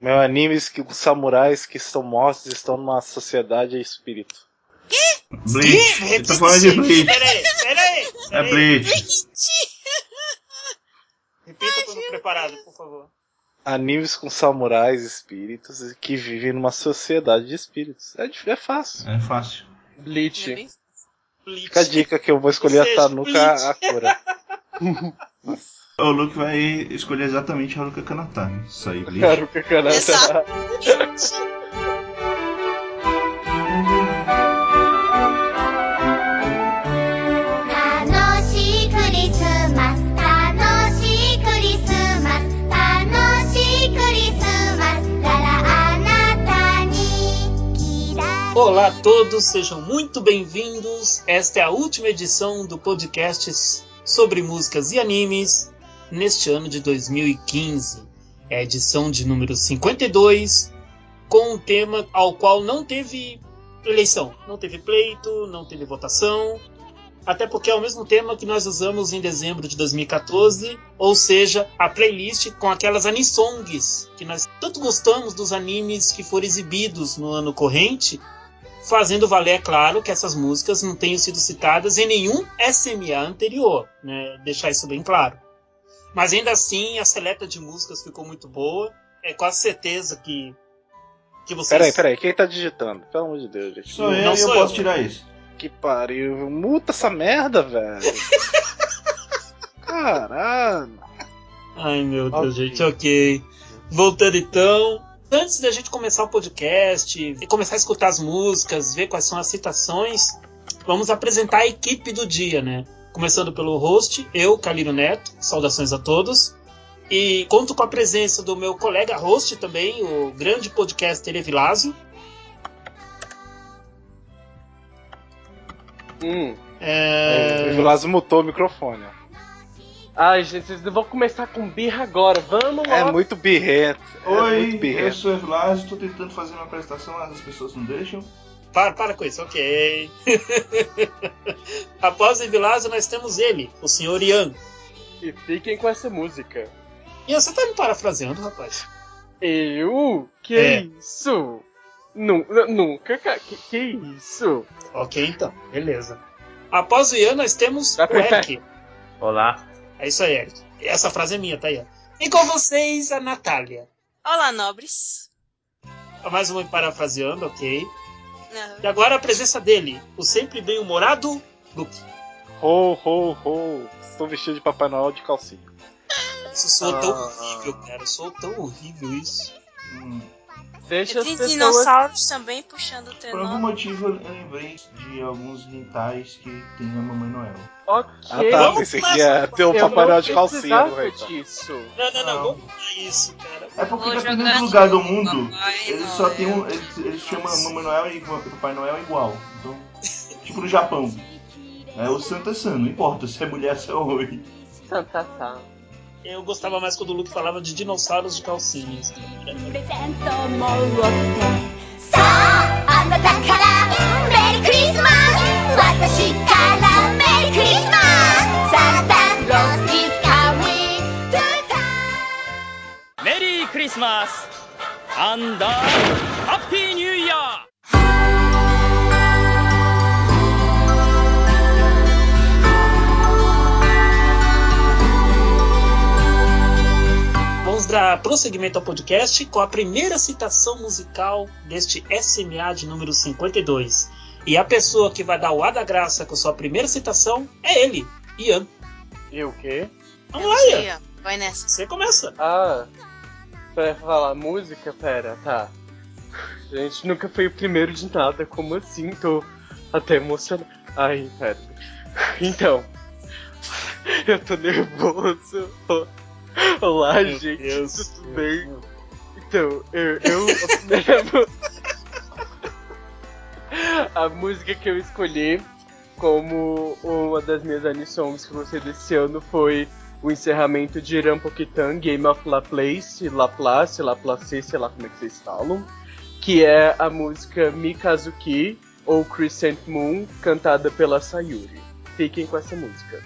Meu animes que os samurais que estão mortos estão numa sociedade de espírito. Bleach. Você tá falando de Bleach. Peraí, peraí. É Bleach. Repita quando preparado, por favor. Animes com samurais espíritos que vivem numa sociedade de espíritos. É, é fácil. É fácil. Bleach. Bleach. Fica a dica que eu vou escolher Ou a seja, Tanuka Bleach. Akura. o Luke vai escolher exatamente a Kanata. Né? Isso aí, Bleach. Haruka Kanata. Olá a todos, sejam muito bem-vindos. Esta é a última edição do podcast sobre músicas e animes neste ano de 2015. É edição de número 52, com um tema ao qual não teve eleição, não teve pleito, não teve votação. Até porque é o mesmo tema que nós usamos em dezembro de 2014, ou seja, a playlist com aquelas anisongs que nós tanto gostamos dos animes que foram exibidos no ano corrente, fazendo valer, é claro, que essas músicas não tenham sido citadas em nenhum SMA anterior, né? Deixar isso bem claro. Mas ainda assim, a seleta de músicas ficou muito boa. É quase certeza que que vocês Peraí, peraí, quem tá digitando? Pelo amor de Deus, gente. Sou eu Não e eu sou posso eu. tirar isso. Que pariu. Muta essa merda, velho. Caralho. Ai meu Deus, gente, ok. Voltando então. Antes da gente começar o podcast e começar a escutar as músicas, ver quais são as citações, vamos apresentar a equipe do dia, né? Começando pelo host, eu, Calino Neto, saudações a todos. E conto com a presença do meu colega host também, o grande podcaster Evilásio. Hum. É... O Vilas mutou o microfone. Ai, gente, vocês vão começar com birra agora. Vamos É logo. muito birrento. É Oi, muito eu sou o Evlásio, tô tentando fazer uma apresentação, mas as pessoas não deixam. Para, para com isso, ok. Após Evilásio, nós temos ele, o senhor Ian. E fiquem com essa música. Ian, você tá me parafraseando, rapaz? Eu? Que É. isso? Nu- Nunca, ca- que, que isso? Ok, então, beleza. Após o Ian, nós temos Vai o Eric. Olá. É isso aí, Eric. Essa frase é minha, tá aí. ó. E com vocês, a Natália. Olá, nobres. Mais uma parafraseando, ok. E agora a presença dele, o sempre bem-humorado Luke. Ho, ho, ho. Estou vestido de Papai Noel de calcinha. Isso soa tão Ah. horrível, cara. Soa tão horrível isso. Hum, Deixa E as tem pessoas... dinossauros também puxando o por algum trenó. motivo eu lembrei de alguns rentais que tem a Mamãe Noel. Ok. Ah tá, pensei que ia ter um Papai não Noel de calcinha no Reitan. disso. Não, não, não, Não. vamos mudar isso, cara. É porque Vou dependendo jogar do lugar do mundo, Papai eles só tem um. Eles, eles chamam Mamãe Noel e Papai Noel igual. Então, tipo no Japão. É o Santa San, não importa se é mulher se é homem. Santa tá. Eu gostava mais quando o Luke falava de dinossauros de calcinhas. プレークリスマスアンダーハッピーニューイヤー Vamos dar prosseguimento ao podcast com a primeira citação musical deste SMA de número 52. E a pessoa que vai dar o A da graça com sua primeira citação é ele, Ian. E o quê? Vamos lá, Ian. Aí, ó, Vai nessa. Você começa. Ah, pra falar música, pera, tá. Gente, nunca foi o primeiro de nada, como assim? Tô até emocionado. Ai, pera. Então, eu tô nervoso. Olá, Meu gente, Deus. tudo bem? Então, eu, eu a primeira música. A música que eu escolhi como uma das minhas anisongs que você desse ano foi o encerramento de Rampokitan, Game of La Place, La Place, La Place, sei lá como é que vocês falam, que é a música Mikazuki, ou Crescent Moon, cantada pela Sayuri. Fiquem com essa música.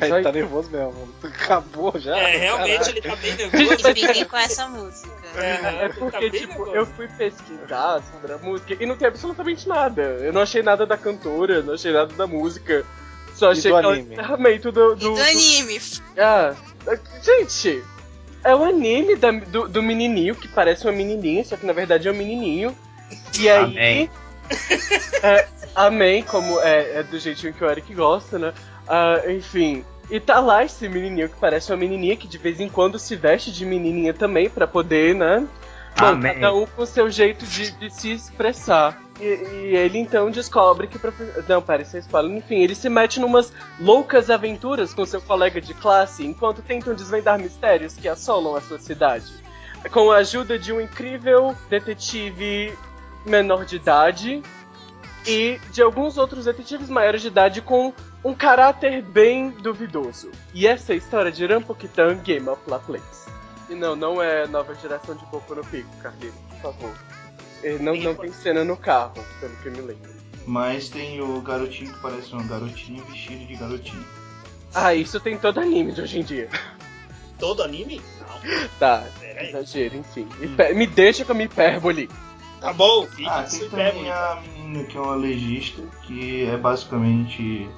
Aí Só- tá nervoso mesmo. Acabou já. É, realmente Caralho. ele tá bem nervoso. que fiquem com essa música. É Tá porque, bem tipo, nervoso. eu fui pesquisar sobre a música e não tem absolutamente nada. Eu não achei nada da cantora, não achei nada da música. Só achei do anime? encerramento do, do, do do- anime. Ah, gente, é o anime da- do, do menininho que parece uma menininha, só que na verdade é um menininho. E aí. Amém. É, amém, como é, é do jeitinho que o Eric gosta, né? Ah, enfim. E tá lá esse menininho que parece uma menininha que de vez em quando se veste de menininha também pra poder, né? Bom, Amém. cada um com o seu jeito de, de se expressar. E, e ele então descobre que. Profe... Não, pera, isso é spoiler. Enfim, ele se mete numas loucas aventuras com seu colega de classe enquanto tentam desvendar mistérios que assolam a sua cidade. Com a ajuda de um incrível detetive menor de idade e de alguns outros detetives maiores de idade com um caráter bem duvidoso. E essa é a história de Rampokitan Game of La Place. E não, não é nova geração de Boku no Pico, Carlinhos, por favor. Não, não tem cena no carro, pelo que eu me lembro. Mas tem o garotinho que parece uma garotinha vestido de garotinho. Ah, isso tem todo anime de hoje em dia. Todo anime? Não. Tá, Peraí. exagero, enfim. Hiper- Me deixa com a minha hipérbole. Tá bom, fica Ah, tem também hipérbole. a menina que é uma legista, que é basicamente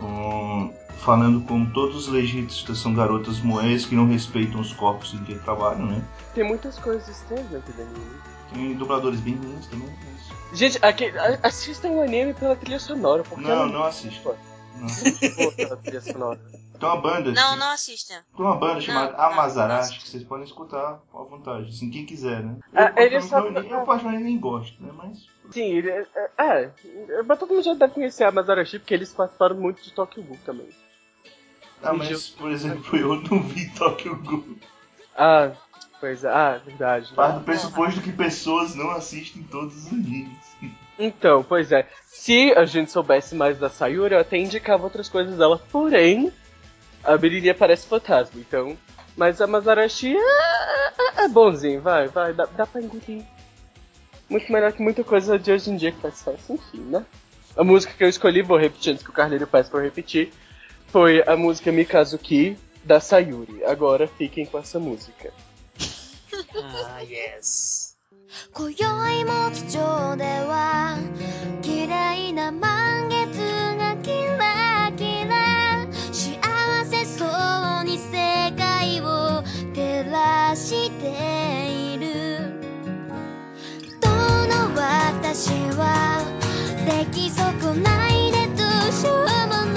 um, falando como todos os legistas são garotas moés que não respeitam os corpos em que trabalham, né? Tem muitas coisas estranhas naquele anime. Tem dubladores bem ruins também. Mas... Gente, aqui, assistam o anime pela trilha sonora, porque Não, ela não. Não. é trilha sonora. Tem uma banda. Não, não assista. Tem uma banda chamada Não, Amazarash não. que vocês podem escutar à vontade, assim, quem quiser, né? Ah, eu, ele só- não- eu particularmente nem gosto, né? Mas. Sim, ele é, é, é, mas todo mundo já deve conhecer a Mazarashi, porque eles participaram muito de Tokyo Ghoul também. Ah, mas, por exemplo, eu não vi Tokyo Ghoul. Ah, pois é, ah, verdade. Parte do pressuposto que pessoas não assistem todos os animes. Então, pois é, se a gente soubesse mais da Sayuri, eu até indicava outras coisas dela, porém, a Biriria parece fantasma, então... Mas a Mazarashi é, é, é bonzinho, vai, vai, dá, dá pra engolir. Muito melhor que muita coisa de hoje em dia que faz sucesso, enfim, né? A música que eu escolhi, vou repetir antes que o Carneiro peça pra eu repetir, foi a música Mikazuki, da Sayuri. Agora fiquem com essa música. Yes. 今宵も地上では綺麗な満月がキラキラ幸せそうに世界を照らしているどの私は出来損ないでどうしようもない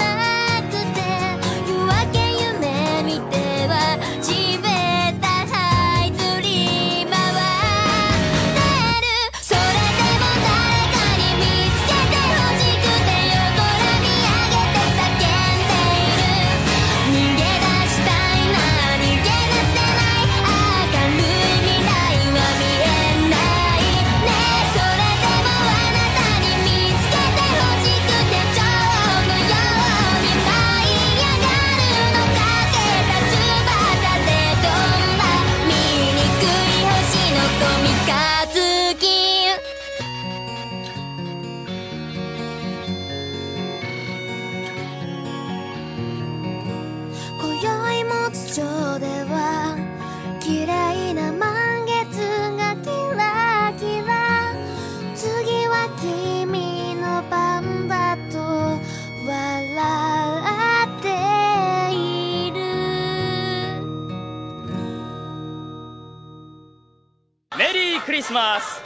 リークリスマス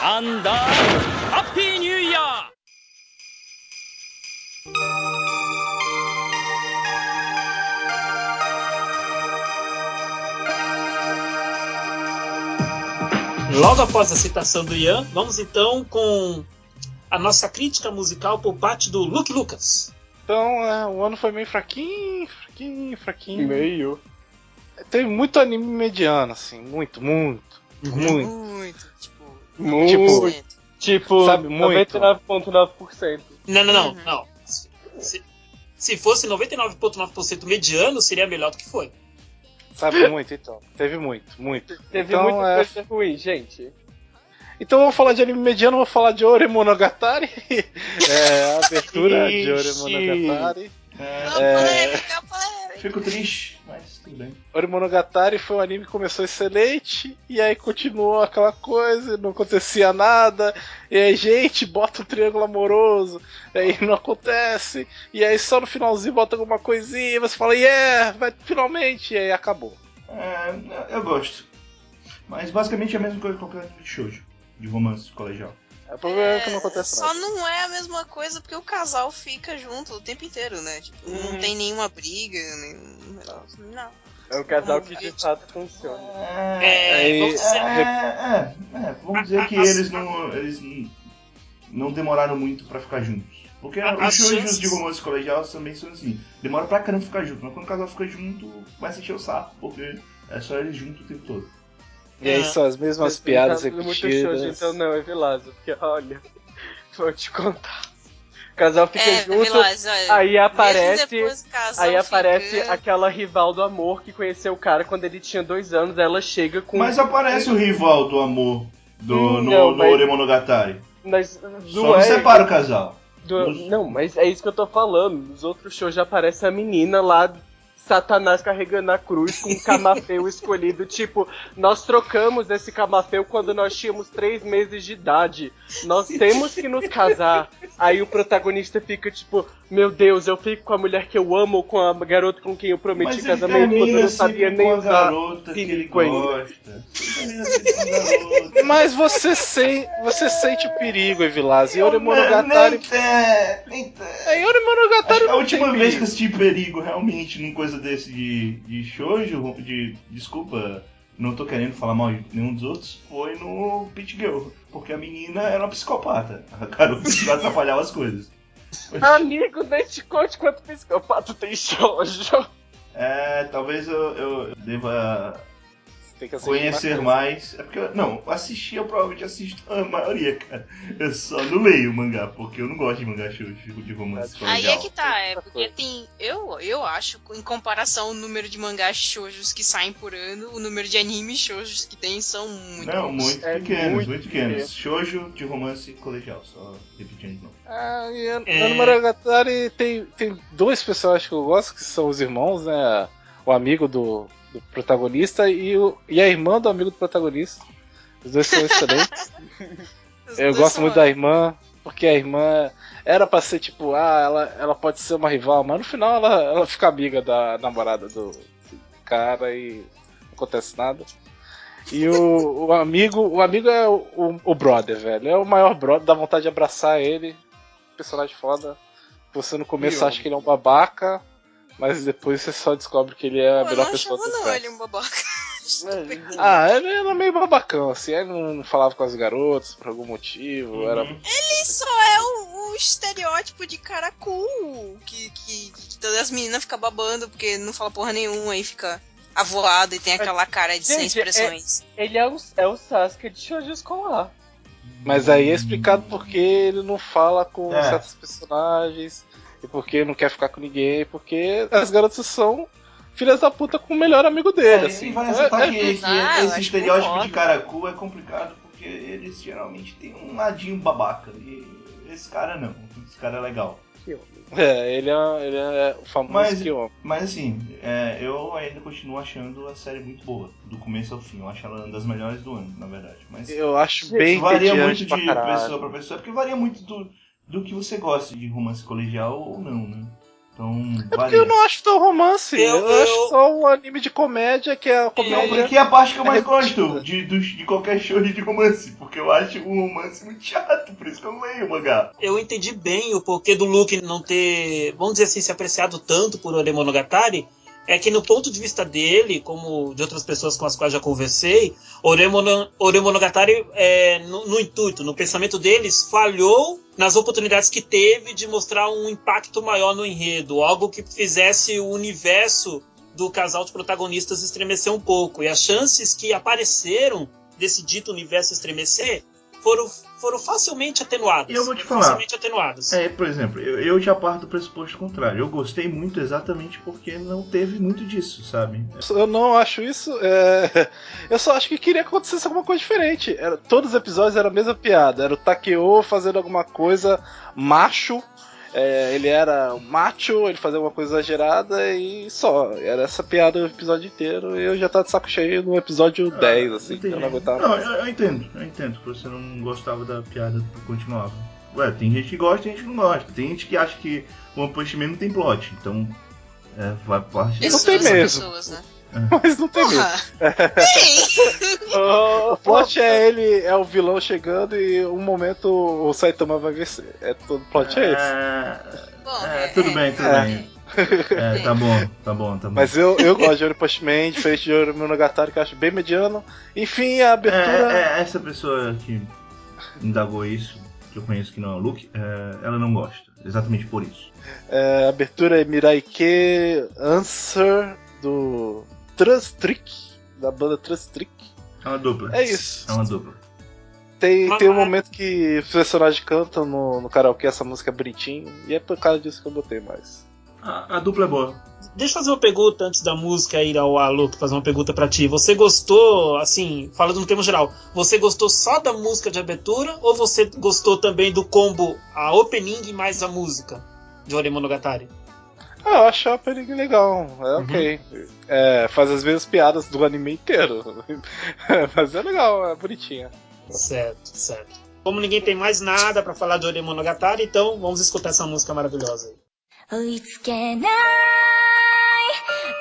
アンダーハッピーニューイヤー Logo após a citação do Ian, vamos então com a nossa crítica musical por parte do Luke Lucas. Então, é, o ano foi meio fraquinho, fraquinho, fraquinho. Meio. Teve muito anime mediano, assim, muito, muito, muito. Muito, tipo. Muito. Tipo, Tipo, Sabe, muito. 99,9%. Não, não, não, Uhum. não. Se, se fosse 99,9% mediano, seria melhor do que foi. Sabe muito, então. Teve muito, muito. Teve então, muita é, coisa ruim, gente. então eu vou falar de anime mediano, vou falar de Ore Monogatari. é, a abertura de Ore Ixi. Monogatari. É, Polêmica, polêmica. fico triste, tudo bem. Orimonogatari foi um anime que começou excelente, e aí continuou aquela coisa, não acontecia nada, e aí, gente, bota um triângulo amoroso, e aí não acontece, e aí só no finalzinho bota alguma coisinha, e você fala, yeah, vai finalmente, e aí acabou. É, eu gosto. Mas basicamente é a mesma coisa que qualquer anime de shoujo, de romance colegial. O problema é que não acontece Só nada. não é a mesma coisa porque o casal fica junto o tempo inteiro, né? Tipo, não Uhum. tem nenhuma briga, nenhum negócio. Não. É um casal que de fato funciona. É, Aí- vamos dizer, É, é, é, vamos dizer que eles não, eles não demoraram muito pra ficar juntos. Porque A- os chances- de romance colegial também são assim. Demora pra caramba ficar junto, mas quando o casal fica junto, começa a encher o saco, porque é só eles juntos o tempo todo. E aí são as mesmas piadas Tá muito repetidas. shoujo, então não, é Vilazo. Porque, olha, vou te contar. O casal fica É, junto, Vilas, olha, aí aparece... Aí aparece fica- aquela rival do amor que conheceu o cara quando ele tinha dois anos. Ela chega com. Mas aparece o rival do amor do, Hum, no, não, no mas- Oremonogatari. Mas, Só é- separa o casal. do- Os- Não, mas é isso que eu tô falando. Nos outros shows já aparece a menina lá, Satanás carregando a cruz com um camafeu escolhido. Tipo, nós trocamos esse camafeu quando nós tínhamos três meses de idade. Nós temos que nos casar. Aí o protagonista fica tipo, meu Deus, eu fico com a mulher que eu amo, com a garota com quem eu prometi Mas casamento, quando eu não sabia sempre nem com a usar. garota que ele cínico ainda. Mas você, sem, você sente o perigo, Evilás. E tem. Em Orimonogatari Acho que a última vez que eu assisti perigo realmente num coisa desse de, de shoujo, de. Desculpa, não tô querendo falar mal de nenhum dos outros, foi no Pit Girl. Porque a menina era uma psicopata. A garota atrapalhava as coisas. Amigo, nem te conte quanto psicopata tem shoujo. É, talvez eu, eu deva que assistir conhecer mais mais. É porque, eu- não, assistir eu provavelmente assisto a maioria, cara. Eu só não leio o mangá, porque eu não gosto de mangá shoujo, de romance Aí é que tá, é porque tem. Eu, eu acho, em comparação o número de mangás shoujos que saem por ano, o número de animes shoujos que tem são muito. Não, poucos. muito É pequenos, muito muito, pequenos. Shoujo de romance colegial, só repetindo de novo. Ah, e a- É. no Monogatari tem, tem dois personagens que eu gosto, que são os irmãos, né? O amigo do, do protagonista e, o, e a irmã do amigo do protagonista. Os dois são excelentes. Eu gosto muito da irmã, porque a irmã era pra ser tipo, ah, ela, ela pode ser uma rival, mas no final ela, ela fica amiga da namorada do, cara e não acontece nada. E o, o amigo, o amigo é o, o, o brother, velho. É o maior brother, dá vontade de abraçar ele. Personagem foda. Você no começo acha que ele é um babaca, mas depois você só descobre que ele é a Pô, melhor não pessoa achava do não universo. ele um babaca. Ah, ele era meio babacão, assim, ele não falava com as garotas por algum motivo, era. Uhum. Ele só é o, o estereótipo de cara cool, que, que, que todas as meninas ficam babando porque não fala porra nenhuma e fica avoado e tem aquela cara de sem Gente, é- expressões. Ele é o, é o Sasuke de shoujo escolar. Mas aí é explicado porque ele não fala com É. certos personagens, e porque não quer ficar com ninguém, porque as garotas são filhas da puta com o melhor amigo dele, É, assim. e vai Então, acertar é- que, que Ah, esse estereótipo de cara cool é complicado porque eles geralmente têm um ladinho babaca. E esse cara não. Esse cara é legal. É, ele é, ele é o famoso Mas- que eu Mas assim, é, eu ainda continuo achando a série muito boa, do começo ao fim. Eu acho ela uma das melhores do ano, na verdade. Mas Eu acho bem varia muito pra de caralho. pessoa pra pessoa, porque varia muito do, do que você gosta de romance colegial ou não, né? Então, É porque varia. eu não acho tão romance. Eu, Eu- eu- acho só um anime de comédia que é a Não, comédia. porque é a parte que eu mais é gosto de, dos- de qualquer show de romance, porque eu acho o romance muito chato, por isso que eu não leio o mangá. Eu entendi bem o porquê do Luke não ter, vamos dizer assim, se apreciado tanto por Oremonogatari. É que no ponto de vista dele, como de outras pessoas com as quais já conversei, Oremono, Oremonogatari, é, no, no intuito, no pensamento deles, falhou nas oportunidades que teve de mostrar um impacto maior no enredo, algo que fizesse o universo do casal de protagonistas estremecer um pouco. E as chances que apareceram desse dito universo estremecer foram, foram facilmente atenuadas. E eu vou te falar. Facilmente atenuadas. É, por exemplo, eu, eu já parto do pressuposto contrário. Eu gostei muito exatamente porque não teve muito disso, sabe? Eu não acho isso. é, Eu só acho que queria que acontecesse alguma coisa diferente. Era... Todos os episódios eram a mesma piada. Era o Takeo fazendo alguma coisa macho é, ele era macho, ele fazia uma coisa exagerada e só. Era essa piada o episódio inteiro e eu já tava de saco cheio no episódio 10, assim, Entendi. eu não aguentava Não, mais. eu, eu entendo, eu entendo que você não gostava da piada e continuava. Ué, tem gente que gosta e tem gente que não gosta. Tem gente que acha que One Punch Man não tem plot, então. É, vai parte. Essas tem mesmo. pessoas, né? Mas não tem mesmo. Porra! Tem! O plot é ele, é o vilão chegando e um momento o Saitama vai vencer. É todo plot é esse. É, Bom, é, é, tudo é, bem, tudo é. bem. É, tá bom, tá bom, tá bom. Mas eu, eu gosto de One Punch Man, diferente de Ori Monogatari, que eu acho bem mediano. Enfim, a abertura. É, é, essa pessoa que indagou isso, que eu conheço que não é o Luke, é, ela não gosta. Exatamente por isso. É, a abertura é Miraike Answer do Trans Trick, da banda Trans Trick. É uma dupla. É isso. É uma dupla. Tem, Mas- tem um momento que os personagens cantam no, no karaokê essa música bonitinho, e é por causa disso que eu botei mais. A, a dupla é boa. Deixa eu fazer uma pergunta antes da música ir ao Luke, fazer uma pergunta pra ti. Você gostou, assim, falando no termo geral, você gostou só da música de abertura ou você gostou também do combo, a opening mais a música de Ore Monogatari? Ah, eu acho a opening legal, é ok. É, faz as mesmas piadas do anime inteiro. Mas é legal, é bonitinha. Certo, certo. Como ninguém tem mais nada pra falar de Ore Monogatari, então vamos escutar essa música maravilhosa aí. 追いつけない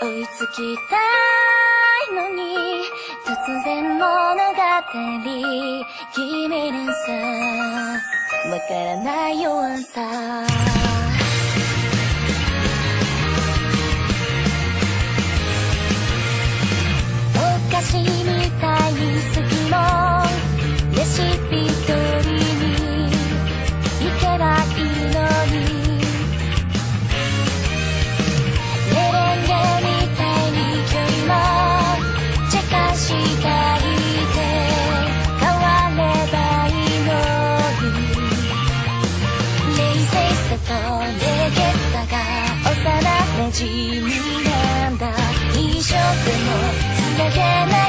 追いつきたいのに突然物語決めるさわからない弱さ レシピ通りに行けばいいのにメレンゲみたいに距離もチェカしたいて変わればいいのに冷静さと冷血さが幼馴染つなげない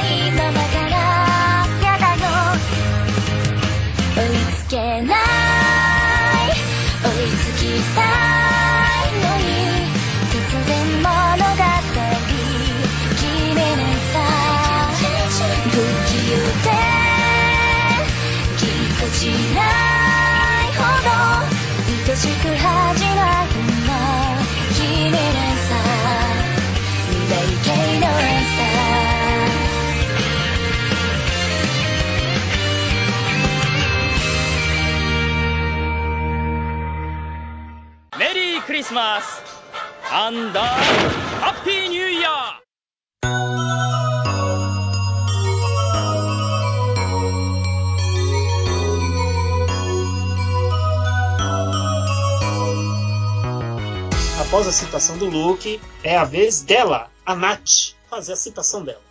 リークリスマスアンダーハッピーニューイヤー Após a citação do Luke, é a vez dela, a Nath, fazer a citação dela.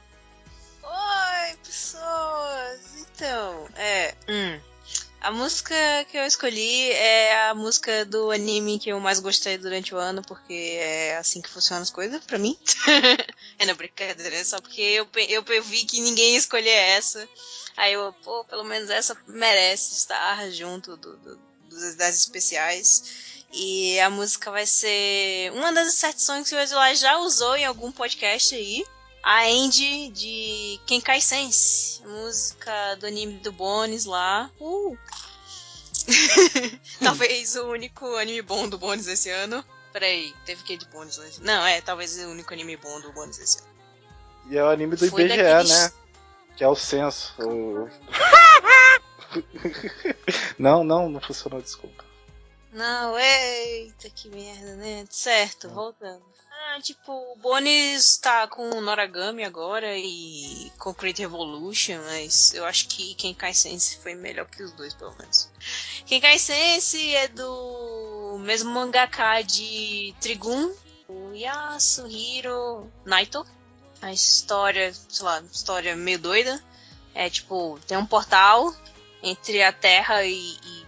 Oi, pessoas! Então, é. hum, a música que eu escolhi é a música do anime que eu mais gostei durante o ano, porque é assim que funcionam as coisas pra mim. é na brincadeira, é só porque eu, eu, eu vi que ninguém ia escolher essa. Aí eu, pô, pelo menos essa merece estar junto do, do- das especiais. E a música vai ser uma das inserções que o Exilai já usou em algum podcast aí a Andy de Kenkai Sense, música do anime do Bones lá. Uh. talvez o único anime bom do Bones esse ano. Peraí, teve que de Bones hoje? Não, é, talvez o único anime bom do Bones esse ano. E é o anime do Foi IBGE, daqueles- né? Que é o censo. O- não, não, não funcionou, desculpa. Não, eita, que merda, né? Certo, voltando. Ah, tipo, o Bones tá com o Noragami agora e Concrete Revolution, mas eu acho que Kenkai Sense foi melhor que os dois, pelo menos. Kenkai Sense é do mesmo mangaka de Trigun, o Yasuhiro Naito. A história, sei lá, história meio doida. É tipo, tem um portal entre a Terra e- e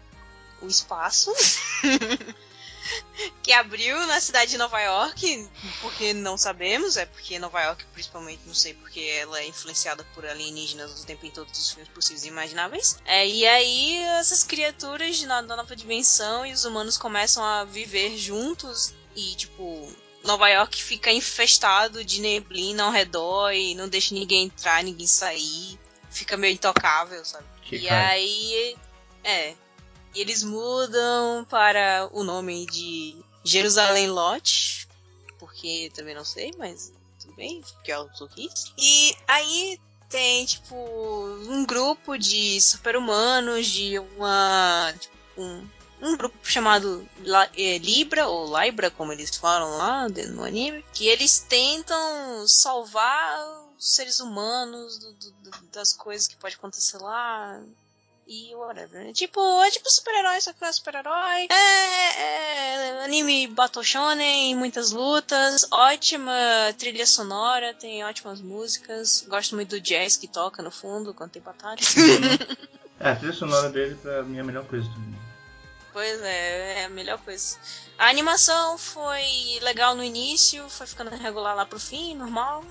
o espaço. que abriu na cidade de Nova York, porque não sabemos, é porque Nova York, principalmente, não sei porque ela é influenciada por alienígenas o tempo em todos os filmes possíveis e imagináveis. É, e aí essas criaturas da nova dimensão e os humanos começam a viver juntos e, tipo, Nova York fica infestado de neblina ao redor e não deixa ninguém entrar, ninguém sair. Fica meio intocável, sabe? Que e cara. aí. É. E eles mudam para o nome de Jerusalém Lot. Porque também não sei, mas tudo bem, porque eu sou quis. E aí tem, tipo, um grupo de super-humanos, de uma. Tipo, um, um grupo chamado eh, Libra, ou Libra, como eles falam lá no anime, que eles tentam salvar os seres humanos do- do- das coisas que pode acontecer lá. E whatever. Tipo, é tipo super-herói, só que não é super-herói. É, é anime Battle Shonen, muitas lutas, ótima trilha sonora, tem ótimas músicas. Gosto muito do jazz que toca no fundo quando tem batalhas. É, a trilha sonora dele pra mim é a melhor coisa do mundo. Pois é, é a melhor coisa. A animação foi legal no início, foi ficando regular lá pro fim, normal.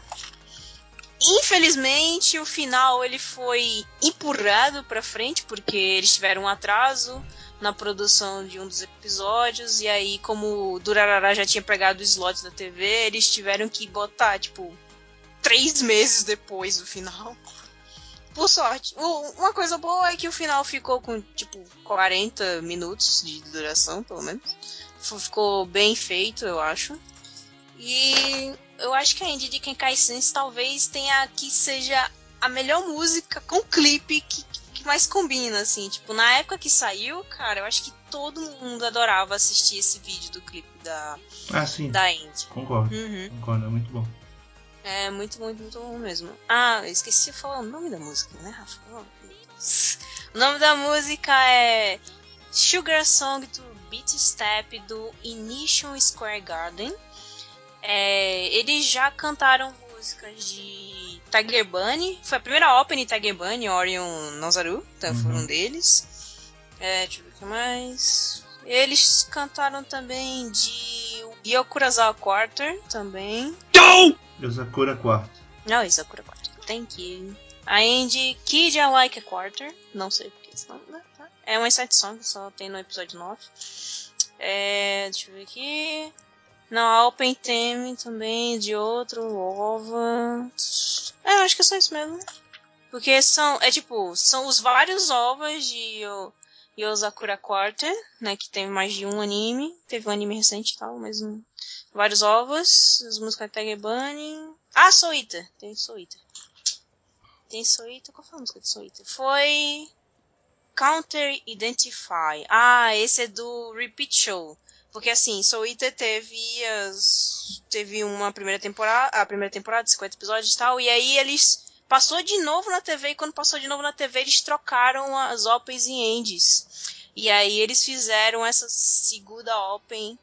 Infelizmente, o final ele foi empurrado pra frente porque eles tiveram um atraso na produção de um dos episódios e aí como o Durarara já tinha pegado o slot da TV, eles tiveram que botar tipo três meses depois do final. Por sorte. Uma coisa boa é que o final ficou com, tipo, 40 minutos de duração, pelo menos. Ficou bem feito, eu acho. E eu acho que a Indie de Kenkai Sense talvez tenha que seja a melhor música com clipe que, que mais combina, assim. Tipo, na época que saiu, cara, eu acho que todo mundo adorava assistir esse vídeo do clipe da, Ah, sim. da Indie. Concordo. Uhum. Concordo, é muito bom. É muito, muito, muito bom mesmo. Ah, eu esqueci de falar o nome da música, né, Rafa? Oh. O nome da música é Sugar Song to Beat Step do Initial Square Garden. É, eles já cantaram músicas de Tiger Bunny. Foi a primeira opening Tiger Bunny, Orion Nozaru. Então Uhum. foi um deles. É, deixa eu ver o que mais. Eles cantaram também de Yokurazawa Quarter também. Yosakura quarto. Não, isso é Sakura Quarter. Thank you. A Andy Kid I Like a Quarter. Não sei porque senão, né, tá. É uma side song, só tem no episódio 9. É, deixa eu ver aqui. Não, a Open Theme também de outro, Ova. É, acho que é só isso mesmo. Porque são, é tipo, são os vários ovas de Yo- Yosakura Quarter, né, que tem mais de um anime. Teve um anime recente e tal, mas um, vários ovos, as músicas Tiger Bunny. Ah, Soita, tem Soita. Tem Soita, qual foi a música de Soita? Foi Counter Identify. Ah, esse é do Repeat Show. Porque assim, Soul Eater teve as. Teve uma primeira temporada. A primeira temporada, 50 episódios e tal. E aí eles. Passou de novo na TV. E quando passou de novo na TV, eles trocaram as Opens e Ends. E aí eles fizeram essa segunda Open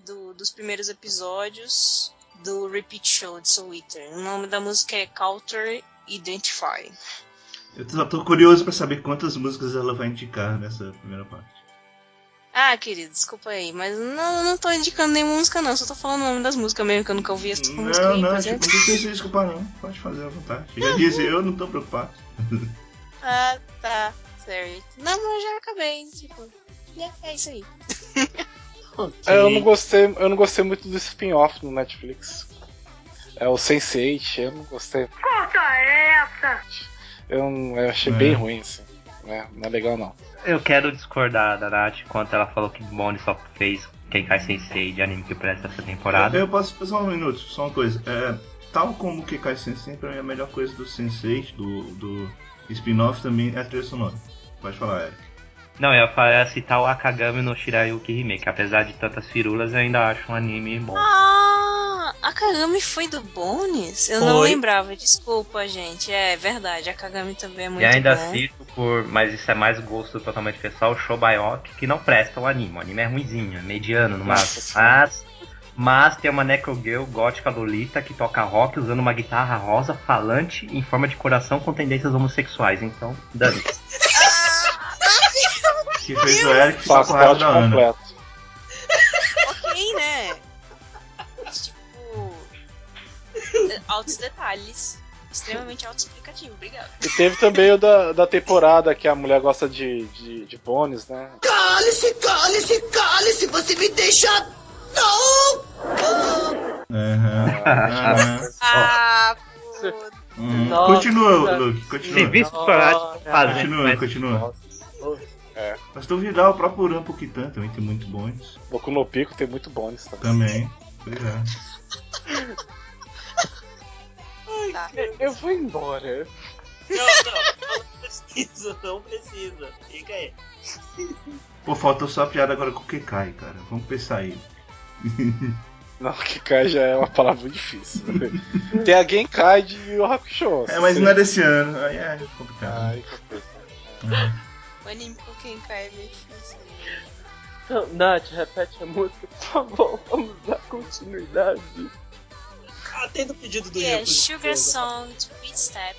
do, dos primeiros episódios do Repeat Show de Soul Eater. O nome da música é Counter Identify. Eu tô curioso pra saber quantas músicas ela vai indicar nessa primeira parte. Ah, querido, desculpa aí, mas não, não tô indicando nenhuma música, não. Só tô falando o nome das músicas mesmo, que eu nunca ouvi essa música Não, aí, não, tipo, exemplo. não precisa se desculpar não. Pode fazer à vontade. Já disse, eu não tô preocupado. Ah, tá, certo. Não, mas eu já acabei, tipo. É, é isso aí. É, eu não gostei, eu não gostei muito do spin-off no Netflix. É o Sense8, eu não gostei. Corta essa! Eu, eu achei É. bem ruim, assim. Né? Não é legal não. Eu quero discordar da Nath quando ela falou que Bonnie só fez Kenkai Sensei de anime que presta essa temporada. Eu posso só um minuto, só uma coisa. É, tal como o Kekai Sensei, pra mim a melhor coisa do Sense8, do, do spin-off também é a trilha sonora. Pode falar, Eric. Não, eu ia citar o Akagami no Shirayuki Remake. Apesar de tantas firulas, eu ainda acho um anime bom. Ah, Kagami foi do Bones? Eu não Foi. lembrava, desculpa, gente. É verdade, a Kagami também é muito e ainda bom. cito por. Mas isso é mais gosto totalmente pessoal, o Shobayok, que não presta o anime. O anime é ruimzinho, é mediano no máximo. Mas. Mas tem uma Necrogirl gótica lolita que toca rock usando uma guitarra rosa falante em forma de coração com tendências homossexuais. Então, dane Que fez o Eric ficar com completo. altos detalhes. Extremamente autoexplicativo, obrigado. E teve também o da, da temporada que a mulher gosta de, de, de bones, né? Cale-se, cale-se, cale-se, você me deixa. Não! Aham, aham. Ah, pô. Hum. Continua, Luke, continua. Esporádicos fazem. Continua, mas- continua. É. Mas duvidar, o próprio Rampo Kitan também tem muito bons. Boku no Pico tem muito bones também. Também. Pois é. Tá. Eu vou embora. Não, não, não precisa, não precisa. Fica aí. Pô, faltou só a piada agora com o Kekai, cara. Vamos pensar aí. Não, que cai já é uma palavra difícil. tem a Genkai de Yu Yu Hakusho. É, mas não é desse ano. Aí é complicado. Ai, complicado. O anime com quem cai é meio difícil. Então, Nath, repete a música, por favor. Vamos dar continuidade. atendo o pedido do Yuno. É, Sugar Yuko. Song, Sweet Step,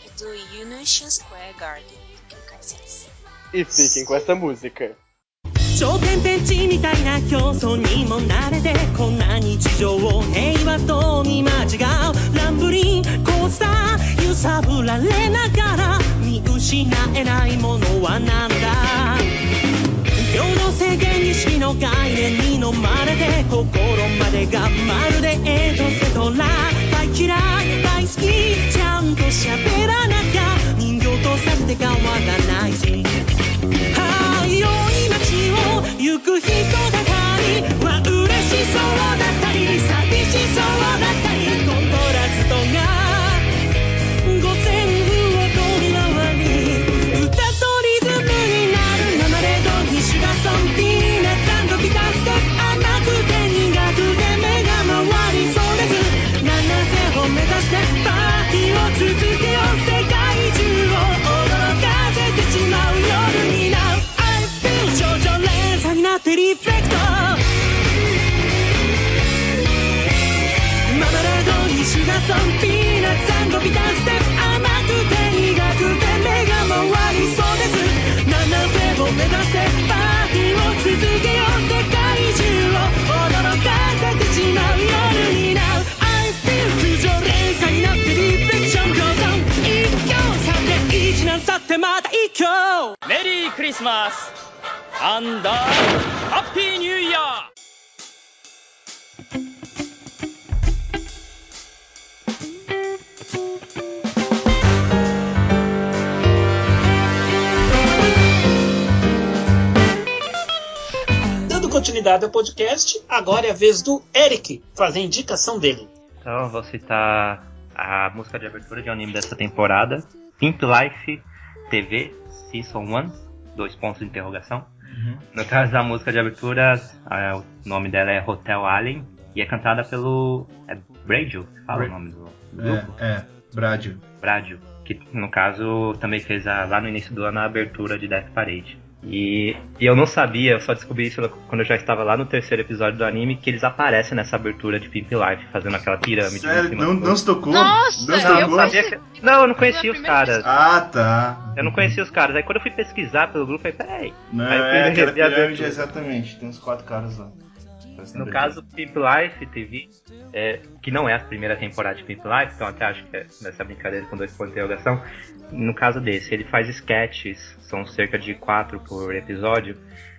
天地みたいな競争にも慣れてこんな日常を平和と見間違うランブリンコースター揺さぶられながら見失えないものは何だ平等制限意識の概念に飲まれて心までがまるでエドセトラ嫌い大好き。ちゃんと喋らなきゃ。人形とさって変わらない。しはい良い街を。行く人だから podcast, agora é a vez do Eric fazer a indicação dele. Então eu vou citar a música de abertura de um anime dessa temporada, Pimp Life TV Season 1, dois pontos de interrogação. No caso da música de abertura, ah, o nome dela é Hotel Alien e é cantada pelo é Bradio, fala Bra- o nome do, do grupo, É, é. Bradio. Bradio, que no caso também fez a- lá no início do ano a abertura de Death Parade. E, e eu não sabia, eu só descobri isso quando eu já estava lá no terceiro episódio do anime, que eles aparecem nessa abertura de Pimp Life, fazendo aquela pirâmide. Sério, não, não se tocou? Nossa, não se eu sabia que- não, eu não conhecia os caras. Ah, tá. Eu não conhecia os caras. Aí quando eu fui pesquisar pelo grupo, eu falei, peraí. Não, Aí eu é aquela pirâmide, abertura. exatamente. Tem uns quatro caras lá. No caso, Pimp Life TV, é, que não é a primeira temporada de Pimp Life, então até acho que é nessa brincadeira com dois pontos de interrogação. No caso desse, ele faz sketches, são cerca de quatro por episódio,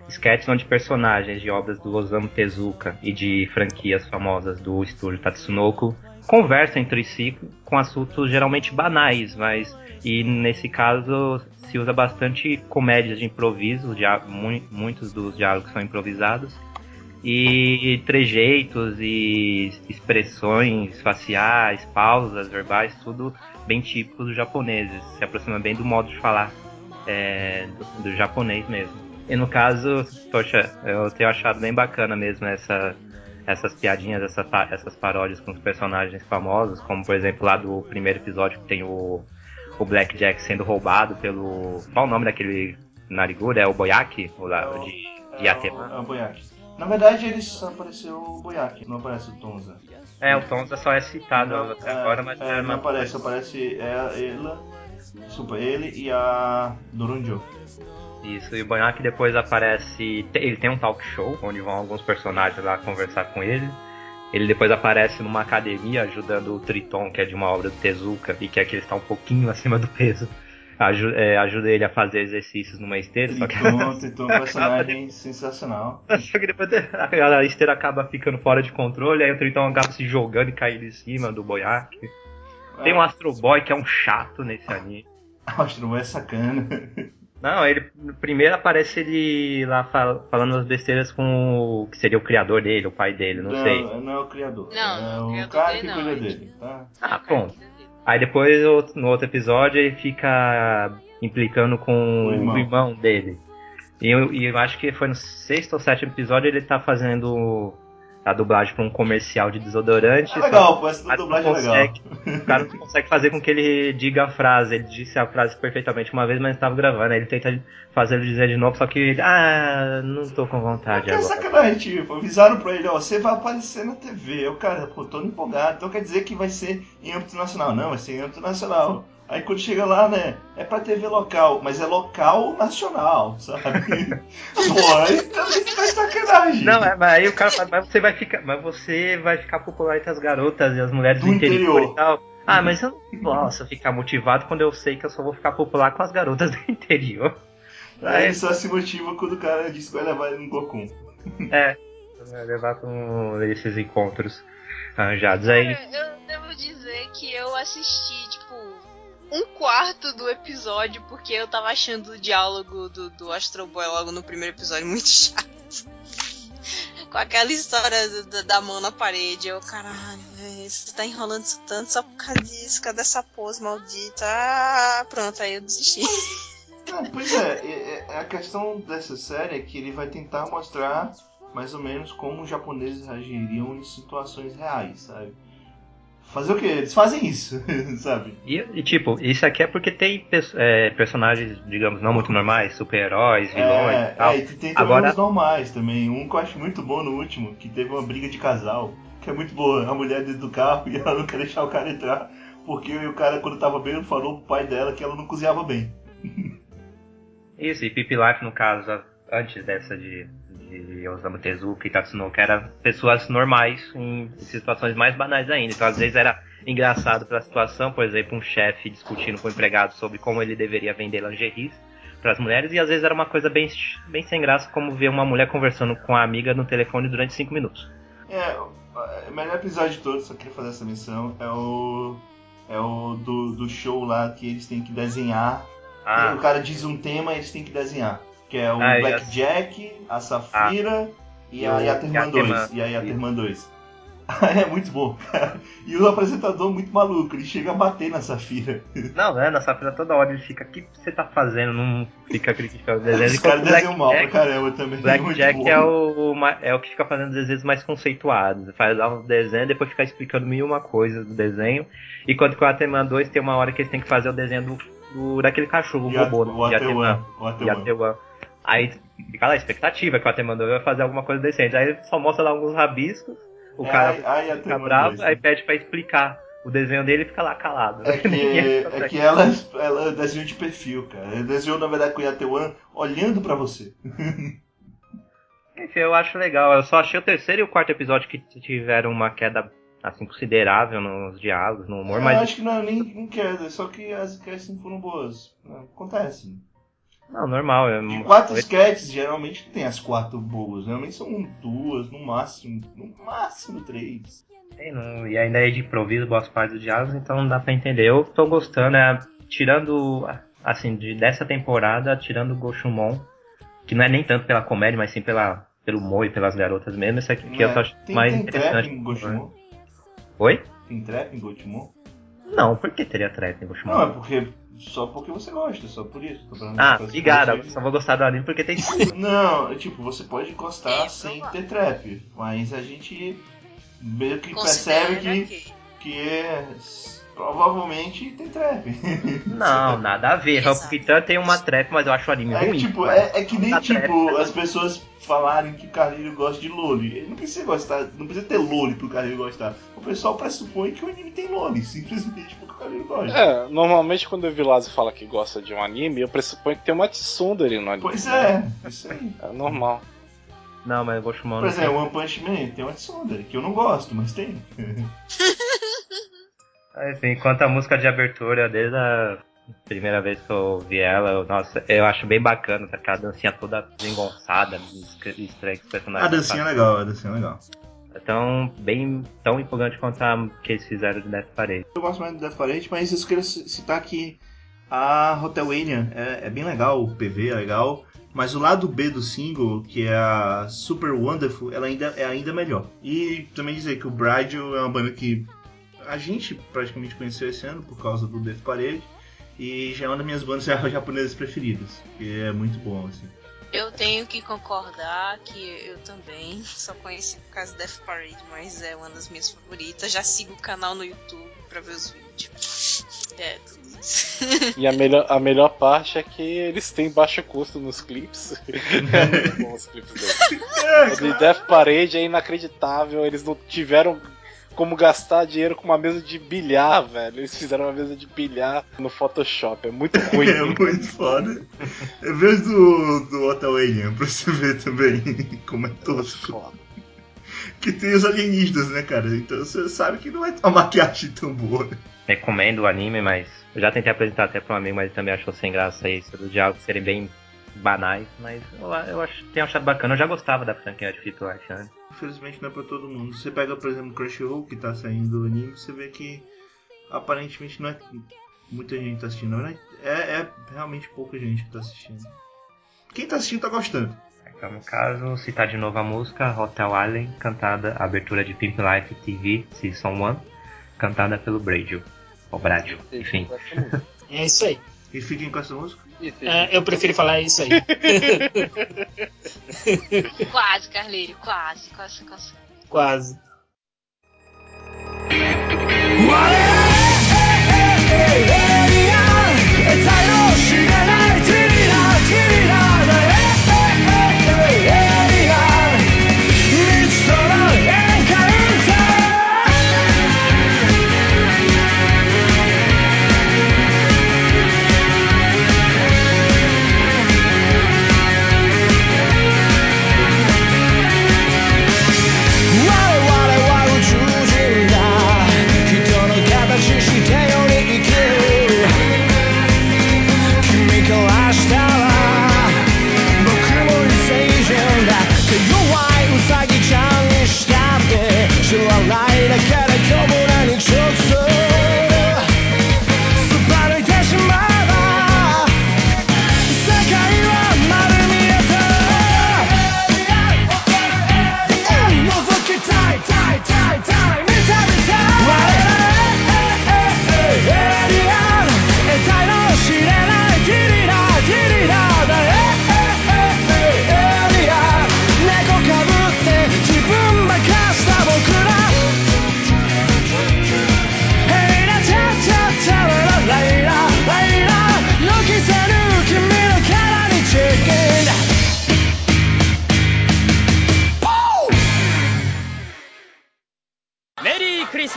sketches onde personagens de obras do Osamu Tezuka e de franquias famosas do estúdio Tatsunoko conversam entre si com assuntos geralmente banais, mas e nesse caso se usa bastante comédias de improviso, muitos dos diálogos são improvisados e trejeitos e expressões faciais, pausas verbais, tudo bem típicos dos japoneses, se aproxima bem do modo de falar é, do, do japonês mesmo. E no caso, poxa, eu tenho achado bem bacana mesmo essa, essas piadinhas, essa, essas paródias com os personagens famosos, como por exemplo lá do primeiro episódio que tem o, o Blackjack sendo roubado pelo. Qual o nome daquele narigura? É o Boyaki? O o de, de Yateman? É o Boyaki. Na verdade, ele só apareceu o Boyaki, não aparece o Tonza. É, o Tonza só é citado Não, até é, agora, mas é, não aparece, aparece é, ela, desculpa, ele e a Doronjo. Isso, e o Boyaki depois aparece. Ele tem um talk show onde vão alguns personagens lá conversar com ele. Ele depois aparece numa academia ajudando o Triton, que é de uma obra do Tezuka, e que é que ele está um pouquinho acima do peso. Aju é, ajuda ele a fazer exercícios numa esteira, só que, é um personagem sensacional. só que depois a esteira acaba ficando fora de controle, aí o Triton acaba se jogando e caindo em cima do Boyac. Tem um Astro Boy que é um chato nesse anime. Astro Boy é sacana. Não, ele primeiro aparece ele lá fal- falando as besteiras com o que seria o criador dele, o pai dele, não, sei. não é o criador. Não, é o o cara dele que não, cuida é dele, tá? Ah, pronto. Aí depois no outro episódio ele fica implicando com O irmão. o irmão dele. E eu, e eu acho que foi no sexto ou sétimo episódio ele tá fazendo a dublagem pra um comercial de desodorante. É legal, pô, essa dublagem é legal. consegue- O cara não consegue fazer com que ele diga a frase. Ele disse a frase perfeitamente uma vez, mas estava gravando. Aí ele tenta fazer ele dizer de novo, só que ele, ah, não tô com vontade Que é agora. sacanagem, tipo, avisaram pra ele, ó, você vai aparecer na TV. Eu, cara, pô, tô empolgado. Então quer dizer que vai ser em âmbito nacional. Não, vai ser em âmbito nacional. Aí quando chega lá, né, é pra TV local, mas é local nacional, sabe? pô, aí também faz sacanagem. Não, é, mas aí o cara fala, mas você vai ficar, mas você vai ficar popular entre as garotas e as mulheres do, Do interior. interior. e tal. Ah, mas eu não posso ficar motivado quando eu sei que eu só vou ficar popular com as garotas do interior. Aí ele só se motiva quando o cara diz que vai levar ele no Gokun. É, vai levar com esses encontros arranjados aí. Cara, eu devo dizer que eu assisti, tipo, um quarto do episódio porque eu tava achando o diálogo do, do Astro Boy logo no primeiro episódio muito chato. Com aquela história da, da mão na parede. Eu, caralho, véi, você tá enrolando isso tanto só por causa disso, cadê essa pose maldita? Ah, pronto, aí eu desisti. Não, pois é- a questão dessa série é que ele vai tentar mostrar mais ou menos como os japoneses reagiriam em situações reais, sabe? Fazer o quê? Eles fazem isso, sabe? E, e, tipo, isso aqui é porque tem é, personagens, digamos, não muito normais, super-heróis, vilões É, e tal. é, e tem também Agora- uns normais também. Um que eu acho muito bom no último, que teve uma briga de casal, que é muito boa. A mulher dentro do carro e ela não quer deixar o cara entrar, porque o cara, quando tava bem, falou pro pai dela que ela não cozinhava bem. Isso, e Pip Life, no caso, antes dessa de, de Osamu Tezuka e Tatsunoko, eram pessoas normais em situações mais banais ainda. Então, às vezes, era engraçado pra situação, por exemplo, um chefe discutindo com o empregado sobre como ele deveria vender lingeries para as mulheres, e às vezes era uma coisa bem, bem sem graça, como ver uma mulher conversando com a amiga no telefone durante cinco minutos. É, o melhor episódio de todos, só queria fazer essa menção, é o. É o do, do show lá que eles têm que desenhar. Ah, O cara diz um tema e eles têm que desenhar. Que é o Ah, e Blackjack, a Safira e a E o Yaterman Yaterman. 2. E a Yaterman 2. é muito bom, cara. E o apresentador muito maluco, ele chega a bater na Safira. não, é, na safra toda hora ele fica, o que você tá fazendo? Não fica criticando o desenho. Os caras o desenham mal pra Blackjack- caramba também. Black muito Jack bom. é o, é o que fica fazendo desenhos mais conceituados. Faz lá um desenho e depois fica explicando mil e uma coisa do desenho. Enquanto que o Ateman 2 tem uma hora que eles têm que fazer o desenho do, do- daquele cachorro, o E a- robô, o de Ateman. O Ateman. Aí fica lá a expectativa que o Ateman 2 vai fazer alguma coisa decente. Aí só mostra lá alguns rabiscos, o É, cara fica bravo, 2, aí pede pra explicar o desenho dele fica lá calado. É que, é que ela, ela desenhou de perfil, cara. Ela desenhou, na verdade, com o Yatewan olhando pra você. Enfim, eu acho legal. Eu só achei o terceiro e o quarto episódio que tiveram uma queda assim considerável nos diálogos, no humor, eu mas acho que não é nem em queda, só que as não foram boas. Acontece. Não, normal. É, De quatro sketches, geralmente tem as quatro boas. Geralmente são duas, no máximo. No máximo três. Tem, não- e ainda é de improviso boas partes dos diálogos, então não dá pra entender. Eu tô gostando, é, tirando assim, de, dessa temporada, tirando o Goshumon, que não é nem tanto pela comédia, mas sim pela, pelo humor e pelas garotas mesmo, esse aqui que eu É, tô achando tem, mais tem trap interessante. em Goshimon? Oi? Tem trap em Goshimon? Não, por que teria trap em? Não, é porque. Só porque você gosta, só por isso. Ah, que você obrigado, só vou gostar do anime porque tem Não, tipo, você pode gostar É, sem ter trap, mas a gente meio que Considera percebe que, que- que é, provavelmente tem trap. Não, nada a ver. Exato. Help Titan tem uma trap, mas eu acho o anime É, ruim. tipo, é, é que nem tipo trap. as pessoas falarem que o Carlinho gosta de Loli. Ele não precisa gostar, não precisa ter Loli pro Carlinho gostar. O pessoal pressupõe que o anime tem Loli, simplesmente porque o Carlinho gosta. É, normalmente quando o Vilazo fala que gosta de um anime, eu pressuponho que tem uma Tsundere no anime. Pois é, isso aí. É normal. Não, mas Goshumon Pois não é, tem. One Punch Man tem uma Tsundere, que eu não gosto, mas tem. Enfim, quanto à música de abertura, desde a primeira vez que eu ouvi ela, eu- nossa, eu acho bem bacana, tá? aquela dancinha toda desengonçada, estranha que os personagens A dancinha é legal, a dancinha é legal. Então, bem tão empolgante quanto a que eles fizeram de Death Parade. Eu gosto mais do Death Parade, mas eu queria citar que a Hotel Alien é, é bem legal, o PV é legal, mas o lado B do single, que é a Super Wonderful, ela ainda é ainda melhor. E também dizer que o Bridal é uma banda que a gente praticamente conheceu esse ano por causa do Death Parade, e já é uma das minhas bandas japonesas preferidas, que é muito bom, assim. Eu tenho que concordar que eu também só conheci por causa do Death Parade, mas é uma das minhas favoritas. Já sigo o canal no YouTube pra ver os vídeos. É, tudo isso. E a melhor, a melhor parte é que eles têm baixo custo nos clipes. é muito bom os clipes deles. O de Death Parade é inacreditável, eles não tiveram como gastar dinheiro com uma mesa de bilhar, velho. Eles fizeram uma mesa de bilhar no Photoshop, é muito ruim. É muito foda. É vez do, do Hotel Alien, pra você ver também como é tosco. Foda. Que tem os alienígenas, né, cara? Então você sabe que não é uma maquiagem tão boa. Recomendo o anime, mas eu já tentei apresentar até pra um amigo, mas ele também achou sem graça isso, dos diálogos serem bem banais, mas eu, eu acho, tenho achado bacana. Eu já gostava da franquia de Fito Light antes. Infelizmente não é pra todo mundo. Você pega, por exemplo, Crunchyroll, que tá saindo do anime, você vê que aparentemente não é muita gente tá assistindo. Verdade, é, é realmente pouca gente que tá assistindo. Quem tá assistindo tá gostando. Então, no caso, citar de novo a música Hotel Allen, cantada, abertura de Pimp Life TV Season 1, cantada pelo Bradio. Ou Bradio, enfim. É isso aí. E fiquem com essa música. É, eu prefiro falar isso aí. Quase, Carleiro, quase, quase, quase. Quase. 我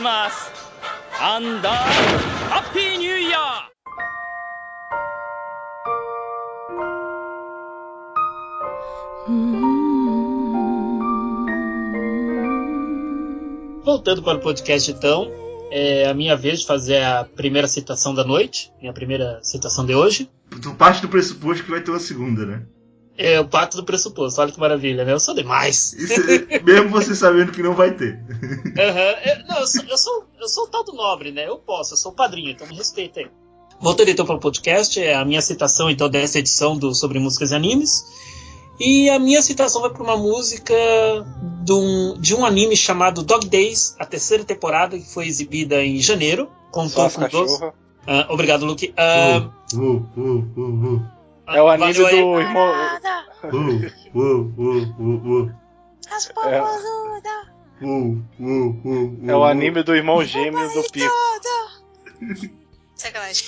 リークリスマスアンダーハッピーニューイヤー Voltando para o podcast, então, é a minha vez de fazer a primeira citação da noite, minha primeira citação de hoje. Tu parte do pressuposto que vai ter uma segunda, né? É o pato do pressuposto, olha que maravilha, né? Eu sou demais. Isso é- mesmo você sabendo que não vai ter. Aham, eu- Não, eu sou, eu, sou, eu sou o tal do nobre, né? Eu posso, eu sou o padrinho, então me respeita aí. Voltando então para o podcast, é a minha citação então dessa edição do Sobre Músicas e Animes. E a minha citação vai para uma música de um, de um anime chamado Dog Days, a terceira temporada, que foi exibida em janeiro. Contou com 12. cachorras. Ah, obrigado, Luke. Ah, Uh, uh, uh, uh, uh. É o anime aí. do irmão. Uh, uh, uh, uh, uh. as popozudas, Uh, uh, uh, uh, É o anime do irmão gêmeo do Pico. Sacanagem.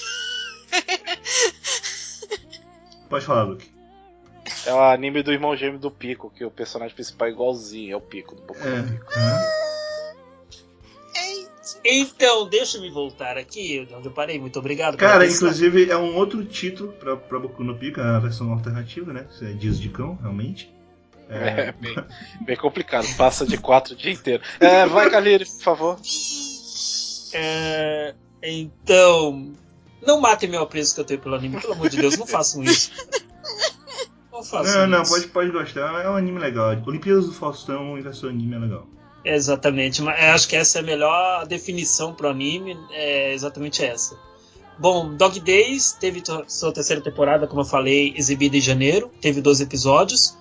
Pode falar, Luke. É o anime do irmão gêmeo do Pico, que o personagem principal é igualzinho, é o Pico do Boku É. Pico. Então, deixa-me voltar aqui, de onde eu parei. Muito obrigado. Cara, inclusive é um outro título pra, pra Boku no Pico, a versão alternativa, né? Isso é Dias de Cão, realmente. É, bem, bem complicado. Passa de quatro o dia inteiro. É, vai, Kaliri, por favor. É, então. Não matem meu apreço que eu tenho pelo anime, pelo amor de Deus, não façam isso. Não façam Não, não, isso. pode, pode gostar. É um anime legal. Olimpíadas do Faustão em versão anime é legal. Exatamente, mas eu acho que essa é a melhor definição pro anime, é exatamente essa. Bom, Dog Days teve sua terceira temporada, como eu falei, exibida em janeiro, teve 12 episódios.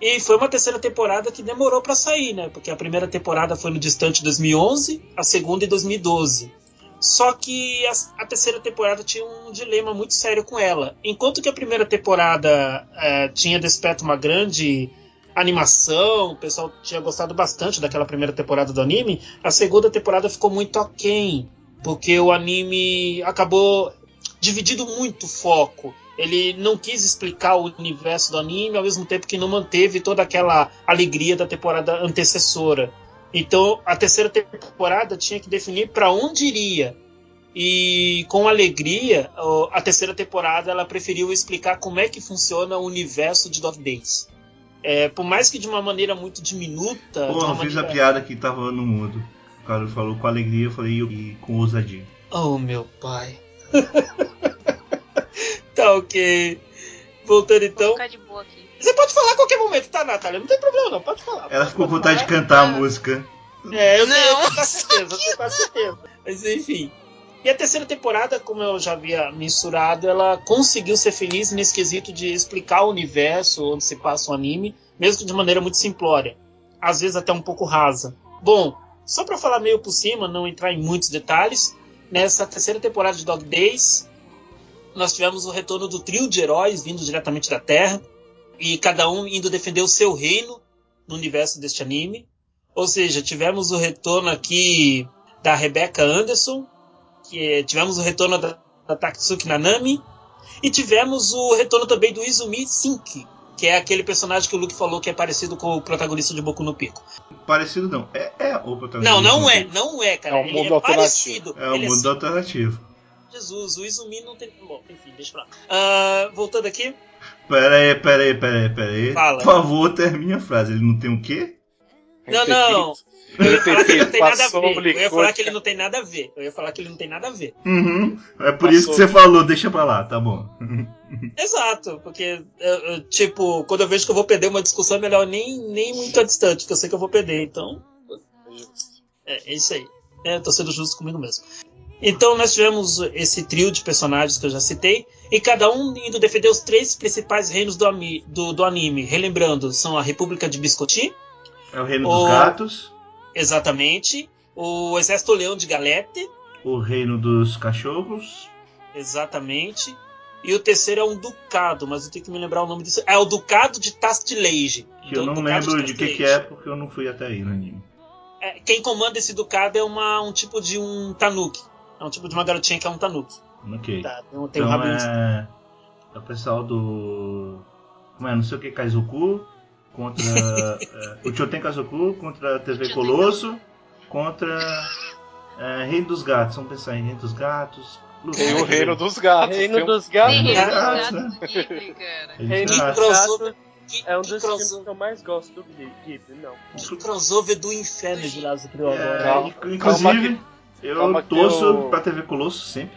E foi uma terceira temporada que demorou pra sair, né? Porque a primeira temporada foi no distante 2011, a segunda em 2012. Só que a, a terceira temporada tinha um dilema muito sério com ela. Enquanto que a primeira temporada eh, tinha desperto uma grande animação, o pessoal tinha gostado bastante daquela primeira temporada do anime, a segunda temporada ficou muito aquém, porque o anime acabou dividindo muito o foco. Ele não quis explicar o universo do anime, ao mesmo tempo que não manteve toda aquela alegria da temporada antecessora. Então, a terceira temporada tinha que definir para onde iria. E com alegria, a terceira temporada ela preferiu explicar como é que funciona o universo de Dog Days. É, por mais que de uma maneira muito diminuta. de Pô, eu fiz a maneira- piada que tava no mundo. O cara falou com alegria, eu falei e com ousadia. Oh, meu pai. tá ok. Voltando Vou então. ficar de boa aqui. Você pode falar a qualquer momento, tá, Natália? Não tem problema, não. Pode falar. Ela Pode- ficou com vontade de falar. cantar a música. É, eu Não. tenho quase certeza, eu tenho quase certeza. Mas enfim. E a terceira temporada, como eu já havia mensurado, ela conseguiu ser feliz nesse quesito de explicar o universo onde se passa o anime, mesmo de maneira muito simplória. Às vezes até um pouco rasa. Bom, só pra falar meio por cima, não entrar em muitos detalhes, nessa terceira temporada de Dog Days, nós tivemos o retorno do trio de heróis vindo diretamente da Terra, e cada um indo defender o seu reino no universo deste anime. Ou seja, tivemos o retorno aqui da Rebecca Anderson, que é- tivemos o retorno da, da Takatsuki Nanami, e tivemos o retorno também do Izumi Sink, que é aquele personagem que o Luke falou que é parecido com o protagonista de Boku no Pico. Parecido não. É, é o protagonista. Não, não é, não é, cara. É um Ele mundo é alternativo. parecido. É o Ele mundo assim- alternativo. Jesus, o Izumi não tem. Bom, enfim, deixa pra lá. Ah, voltando aqui. Pera aí, pera aí, pera aí, pera aí. Fala. Por favor, termine a frase. Ele não tem o quê? Não, não. Eu Ele ia falar que ele não tem nada a passou ver. Eu ia falar que ele não tem nada a ver. Eu ia falar que ele não tem nada a ver. Uhum. É por isso que Passou. você falou, deixa pra lá, tá bom. Exato, porque, eu- eu, tipo, quando eu vejo que eu vou perder uma discussão, é melhor nem, nem muito distante, porque eu sei que eu vou perder. Então, é, é isso aí. É, tô sendo justo comigo mesmo. Então, nós tivemos esse trio de personagens que eu já citei, e cada um indo defender os três principais reinos do, ami- do, do anime. Relembrando, são a República de Biscotti, É o reino O- dos gatos, exatamente, o Exército Leão de Galete, o reino dos cachorros, exatamente, e o terceiro é um ducado, mas eu tenho que me lembrar o nome disso. É o Ducado de Tastileige. que eu não lembro de que, que é porque eu não fui até aí no anime. É, quem comanda esse ducado é uma, um tipo de um tanuki. É um tipo de uma garotinha que é um tanuki. Ok. Tá, tem um, tem um então rabinho. é... é o pessoal do. Como é? Não sei o que, Kaizoku. Contra. é, o Choten Kaizoku contra a TV Colosso. Contra. É, Reino dos Gatos. Vamos pensar em Reino dos Gatos. Tem o reino dos gatos. Reino tem um- dos Gatos Reino dos Gatos, né? cara. Reino dos Gatos. é um dos filmes que eu mais gosto do Ghibli, não. que crossover do inferno de Lázaro criou É, agora. Calma inclusive, eu calma que torço eu- pra TV Colosso sempre.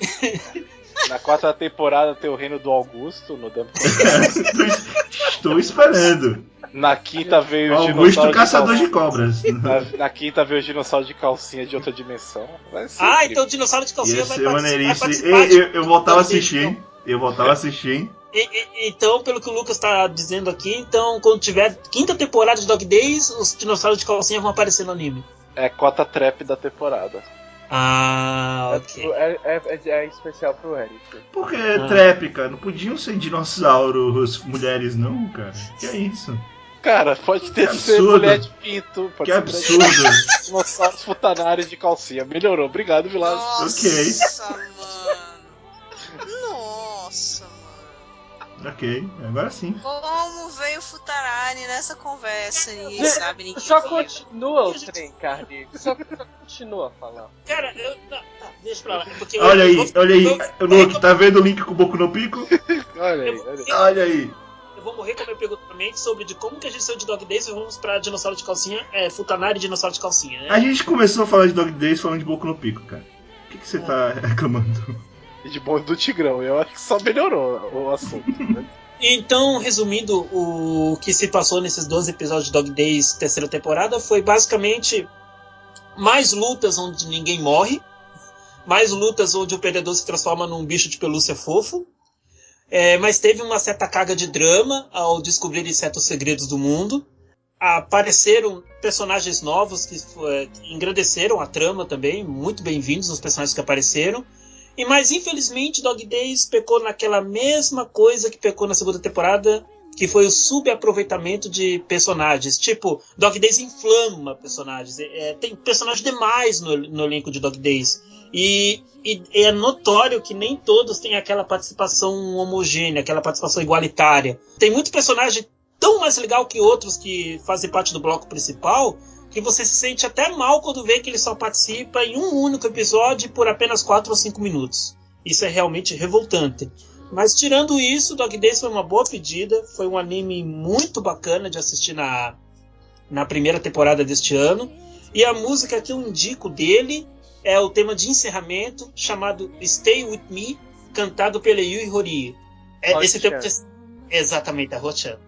Na quarta temporada tem o reino do Augusto, no Dump Estou esperando. Na quinta veio o Augusto dinossauro Caçador de de Cobras. Na, na quinta veio o dinossauro de calcinha de outra dimensão. Vai ser Ah, incrível. então o dinossauro de calcinha Ia vai, ser vai participar. Ei, de- Eu, eu voltava a assistir, hein? Eu voltava a assistir, hein? E- e- então, pelo que o Lucas tá dizendo aqui, então quando tiver quinta temporada de Dog Days, os dinossauros de calcinha vão aparecer no anime. É cota trap da temporada. Ah, É, ok. é, é, é- é especial pro Eric. Porque Ah. é trap, cara. Não podiam ser dinossauros mulheres, não, cara. Que é isso? Cara, pode ter Que ser absurdo. mulher de pinto. Pode Que ser de absurdo. dinossauros futanários de calcinha. Melhorou. Obrigado, Vilas. Nossa, Ok. mano. Ok, agora sim. Como veio o Futarani nessa conversa aí, sabe? Ninguém Só viu. continua o trem, Carly. Só, só continua a falar. Cara, eu. Tá, tá, deixa pra lá. Porque eu- Olha eu aí, vou- olha aí. eu- Luke, tá vendo o link com o Boku no Pico? Olha aí, olha aí. Olha aí. Eu vou morrer com a minha pergunta também sobre de como que a gente saiu de Dog Days e vamos pra Dinossauro de Calcinha, é, Futanari e Dinossauro de Calcinha, né? A gente começou a falar de Dog Days falando de Boku no Pico, cara. O que, que você tá reclamando? E de bonde do Tigrão. Eu acho que só melhorou o assunto. né? Então, resumindo, o que se passou nesses 12 episódios de Dog Days terceira temporada foi basicamente mais lutas onde ninguém morre, mais lutas onde o perdedor se transforma num bicho de pelúcia fofo, é, mas teve uma certa carga de drama ao descobrir certos segredos do mundo. Apareceram personagens novos que, é, que engrandeceram a trama também, muito bem-vindos os personagens que apareceram. E mas infelizmente Dog Days pecou naquela mesma coisa que pecou na segunda temporada, que foi o subaproveitamento de personagens. Tipo, Dog Days inflama personagens. É, é, tem personagem demais no, no elenco de Dog Days. E, e é notório que nem todos têm aquela participação homogênea, aquela participação igualitária. Tem muito personagem tão mais legal que outros que fazem parte do bloco principal que você se sente até mal quando vê que ele só participa em um único episódio por apenas 4 ou 5 minutos. Isso é realmente revoltante. Mas tirando isso, Dog Days foi uma boa pedida, foi um anime muito bacana de assistir na, na primeira temporada deste ano. E a música que eu indico dele é o tema de encerramento chamado Stay With Me, cantado pela Yui Horie. É, esse tema de... Exatamente, a Rochan.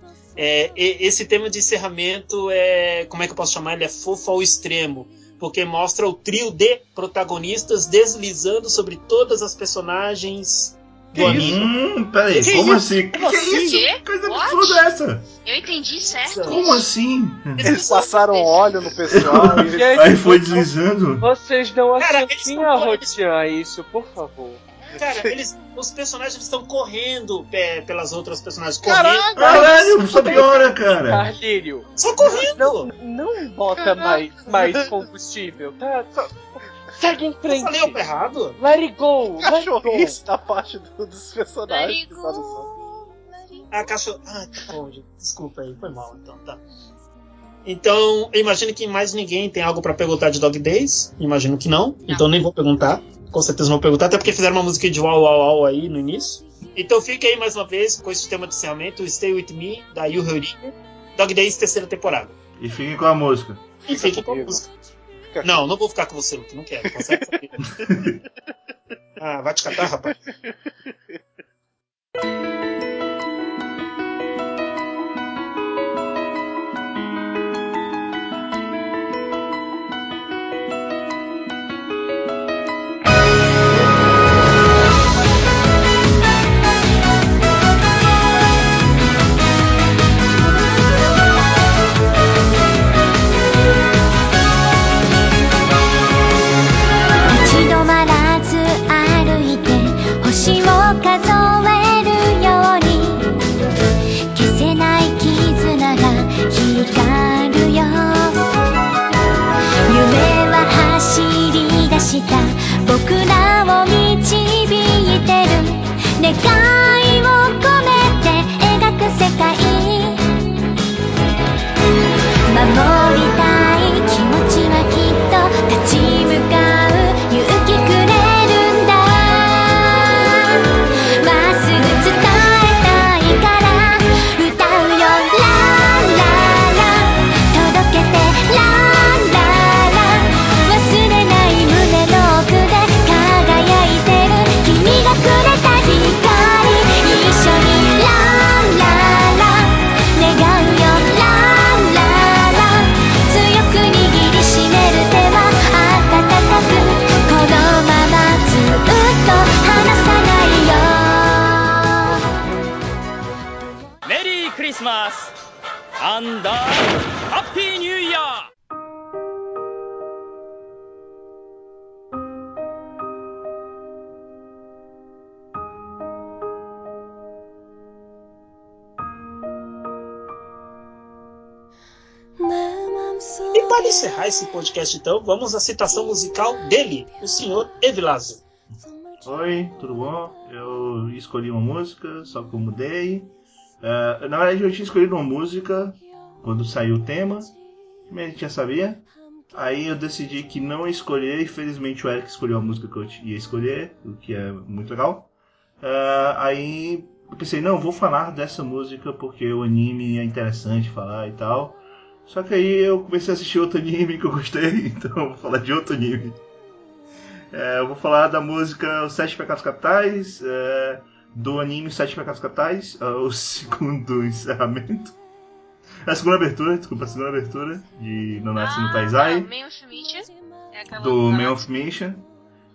É, e- esse tema de encerramento é. Como é que eu posso chamar? Ele é fofo ao extremo. Porque mostra o trio de protagonistas deslizando sobre todas as personagens Que do isso? anime. Hum, peraí, Que como isso? assim? Como que assim? isso? Que coisa What? absurda é essa? Eu entendi certo. Como assim? Eles passaram óleo no pessoal e Aí foi vocês- deslizando? Vocês não são a a isso, por favor. Cara, eles, os personagens estão correndo pe- pelas outras personagens. Caralho! Correndo, Caralho, só piora, cara. Carlírio, só correndo. não, não bota mais, mais combustível, tá? Só- Segue em Eu frente. falei algo errado? Let it go, let it go. cachorrice da parte do- dos personagens. Let it go, tradução. let it A cachorro. Ah, tá bom, gente. Desculpa aí, foi mal então, tá. Então, eu imagino que mais ninguém tem algo pra perguntar de Dog Days. Imagino que não. Então nem vou perguntar. Com certeza vou perguntar, até porque fizeram uma música de uau uau uau aí no início. Então fica aí mais uma vez com esse tema de encerramento, Stay With Me, da Yu Hori. Dog Days, terceira temporada. E fiquem com a música. E fique com a música. Fica Não, não vou ficar com você, Luke, não quero. Consegue. Ah, vai te catar, rapaz. Podcast, então, vamos à citação musical dele, o senhor Evilásio. Oi, tudo bom? Eu escolhi uma música, só que eu mudei. Eh, na verdade, eu tinha escolhido uma música quando saiu o tema, mas a gente já sabia. Aí eu decidi que não escolher, e felizmente o Eric escolheu a música que eu ia escolher, o que é muito legal. Eh, aí eu pensei, não, vou falar dessa música porque o anime é interessante falar e tal. Só que aí eu comecei a assistir outro anime que eu gostei, então eu vou falar de outro anime. É, eu vou falar da música Os Sete Pecados Capitais, é, do anime Sete Pecados Capitais, é, o segundo encerramento. A segunda abertura, desculpa, a segunda abertura de Nanatsu no Taizai, Man of Mission? É do Man of Mission.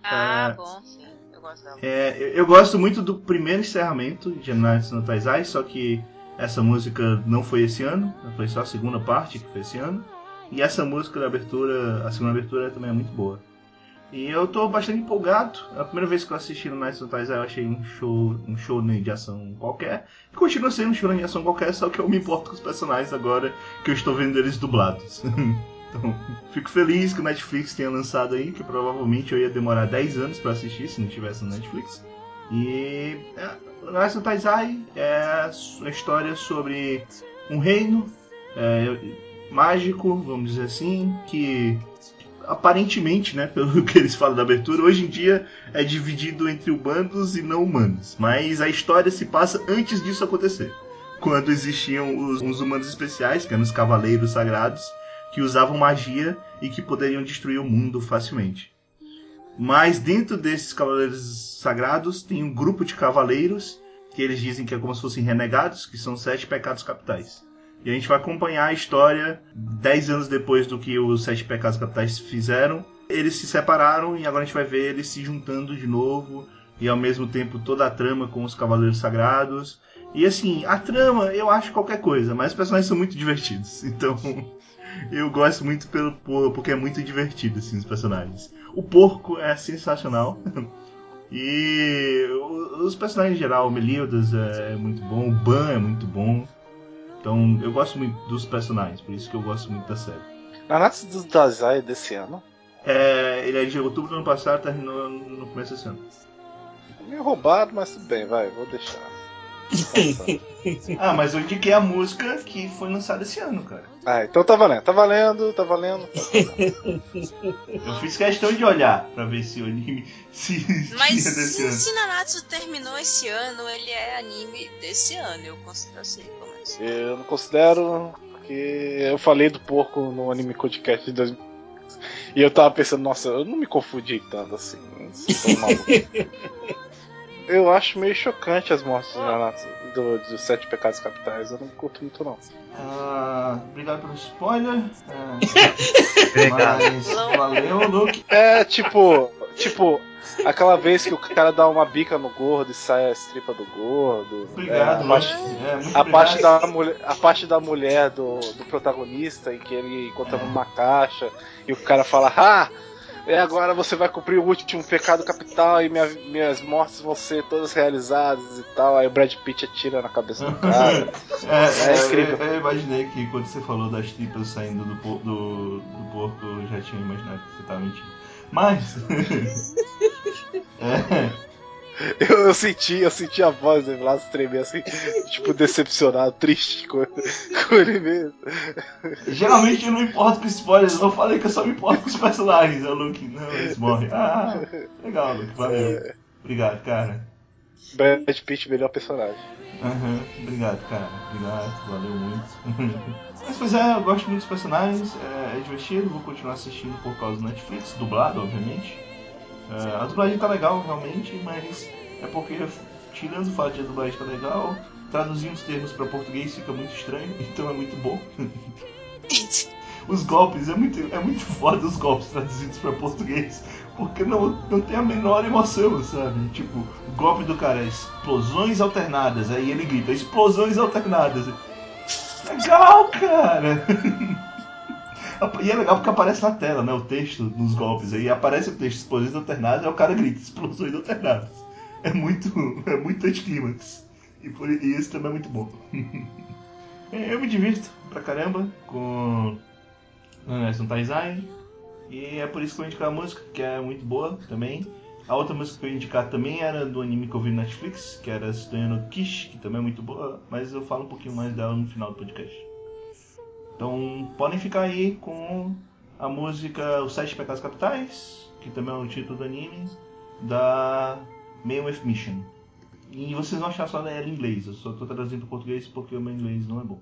Ah, é, bom, sim. Eu gosto dela. É, eu- eu gosto muito do primeiro encerramento de Nanatsu no Taizai, só que essa música não foi esse ano, foi só a segunda parte que foi esse ano. E essa música da abertura, a segunda abertura também é muito boa. E eu tô bastante empolgado. A primeira vez que eu assisti no no Taizai eu achei um show, um show de ação qualquer. E continua sendo um show de ação qualquer, só que eu me importo com os personagens agora que eu estou vendo eles dublados. Então, fico feliz que o Netflix tenha lançado aí, que provavelmente eu ia demorar 10 anos pra assistir se não tivesse no Netflix. E é, Nanatsu no Taizai é uma história sobre um reino é, mágico, vamos dizer assim, que aparentemente, né, pelo que eles falam da abertura, hoje em dia é dividido entre humanos e não humanos. Mas a história se passa antes disso acontecer. Quando existiam os, os humanos especiais, que eram os cavaleiros sagrados, que usavam magia e que poderiam destruir o mundo facilmente. Mas dentro desses cavaleiros sagrados tem um grupo de cavaleiros que eles dizem que é como se fossem renegados, que são sete pecados capitais. E a gente vai acompanhar a história dez anos depois do que os sete pecados capitais fizeram. Eles se separaram e agora a gente vai ver eles se juntando de novo e ao mesmo tempo toda a trama com os cavaleiros sagrados. E assim, a trama eu acho qualquer coisa, mas os personagens são muito divertidos. Então, eu gosto muito pelo por- porque é muito divertido assim os personagens. O porco é sensacional. E os personagens em geral, o Meliodas é muito bom, o Ban é muito bom. Então eu gosto muito dos personagens, por isso que eu gosto muito da série. Nanatsu do Taizai desse ano. É, ele é de outubro do ano passado, terminou no começo desse ano. Meio roubado, mas tudo bem, vai, vou deixar. Ah, mas eu indiquei a música que foi lançada esse ano, cara. Ah, então tá valendo, tá valendo, tá valendo. Eu fiz questão de olhar pra ver se o anime se Mas se, ano. se Nanatsu terminou esse ano, ele é anime desse ano. Eu considero assim, como assim. Eu não considero, porque eu falei do porco no anime podcast de 2000. E eu tava pensando, nossa, eu não me confundi tanto assim. malucos. Eu acho meio chocante as mortes Nanatsu, do, dos Sete Pecados Capitais. Eu não curto muito, não. Ah, obrigado pelo spoiler. Obrigado. mas valeu, Luke. É tipo, tipo, aquela vez que o cara dá uma bica no gordo e sai a estripa do gordo. Obrigado, é, a parte, Luke. É, muito a parte da mulher, a parte da mulher do, do protagonista em que ele encontra numa caixa e o cara fala, ah, e agora você vai cumprir o último pecado capital e minha- minhas mortes vão ser todas realizadas e tal. Aí o Brad Pitt atira na cabeça do cara. É, É é, incrível. Eu, eu imaginei que quando você falou das tripas saindo do, do, do porco, eu já tinha imaginado que você tava mentindo. Mas. é, Eu, eu senti, eu senti a voz do Vlad tremer assim, tipo, decepcionado, triste com, com ele mesmo. geralmente eu não importo com spoilers, eu falei que eu só me importo com os personagens. É o Luke, não, eles morrem. Ah, legal, Luke, valeu. Obrigado, cara. Brad Pitt, melhor personagem. Aham, obrigado, cara. Obrigado, valeu muito. Mas pois é, eu gosto muito dos personagens, é, é divertido, vou continuar assistindo por causa do Netflix, dublado, obviamente. É, a dublagem tá legal, realmente, mas é porque, tirando o fato de a dublagem tá legal, traduzindo os termos para português fica muito estranho, então é muito bom. Os golpes, é muito, é muito foda os golpes traduzidos para português, porque não, não tem a menor emoção, sabe? Tipo, o golpe do cara é explosões alternadas, aí ele grita, explosões alternadas. Legal, cara! E é legal porque aparece na tela, né? O texto dos golpes. Aí aparece o texto explosões alternadas, aí o cara grita explosões alternadas. É muito. É muito anticlímax. E, por, e isso também é muito bom. É, Eu me divirto pra caramba com no Taizai. E é por isso que eu indicar a música, que é muito boa também. A outra música que eu ia indicar também era do anime que eu vi no Netflix, que era Sudono Kish, que também é muito boa, mas eu falo um pouquinho mais dela no final do podcast. Então podem ficar aí com a música Os Sete Pecados Capitais, que também é o título do anime, da with Mission. E vocês vão achar só ela em inglês. Eu só tô traduzindo para português porque o meu inglês não é bom.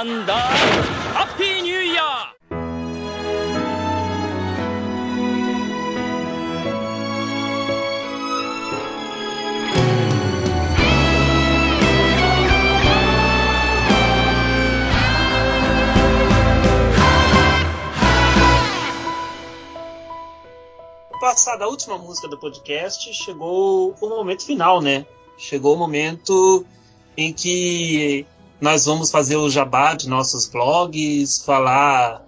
アンダーハッピーニューイヤー Passada a última música do podcast, chegou o momento final, né? Chegou o momento em que nós vamos fazer o jabá de nossos blogs, falar,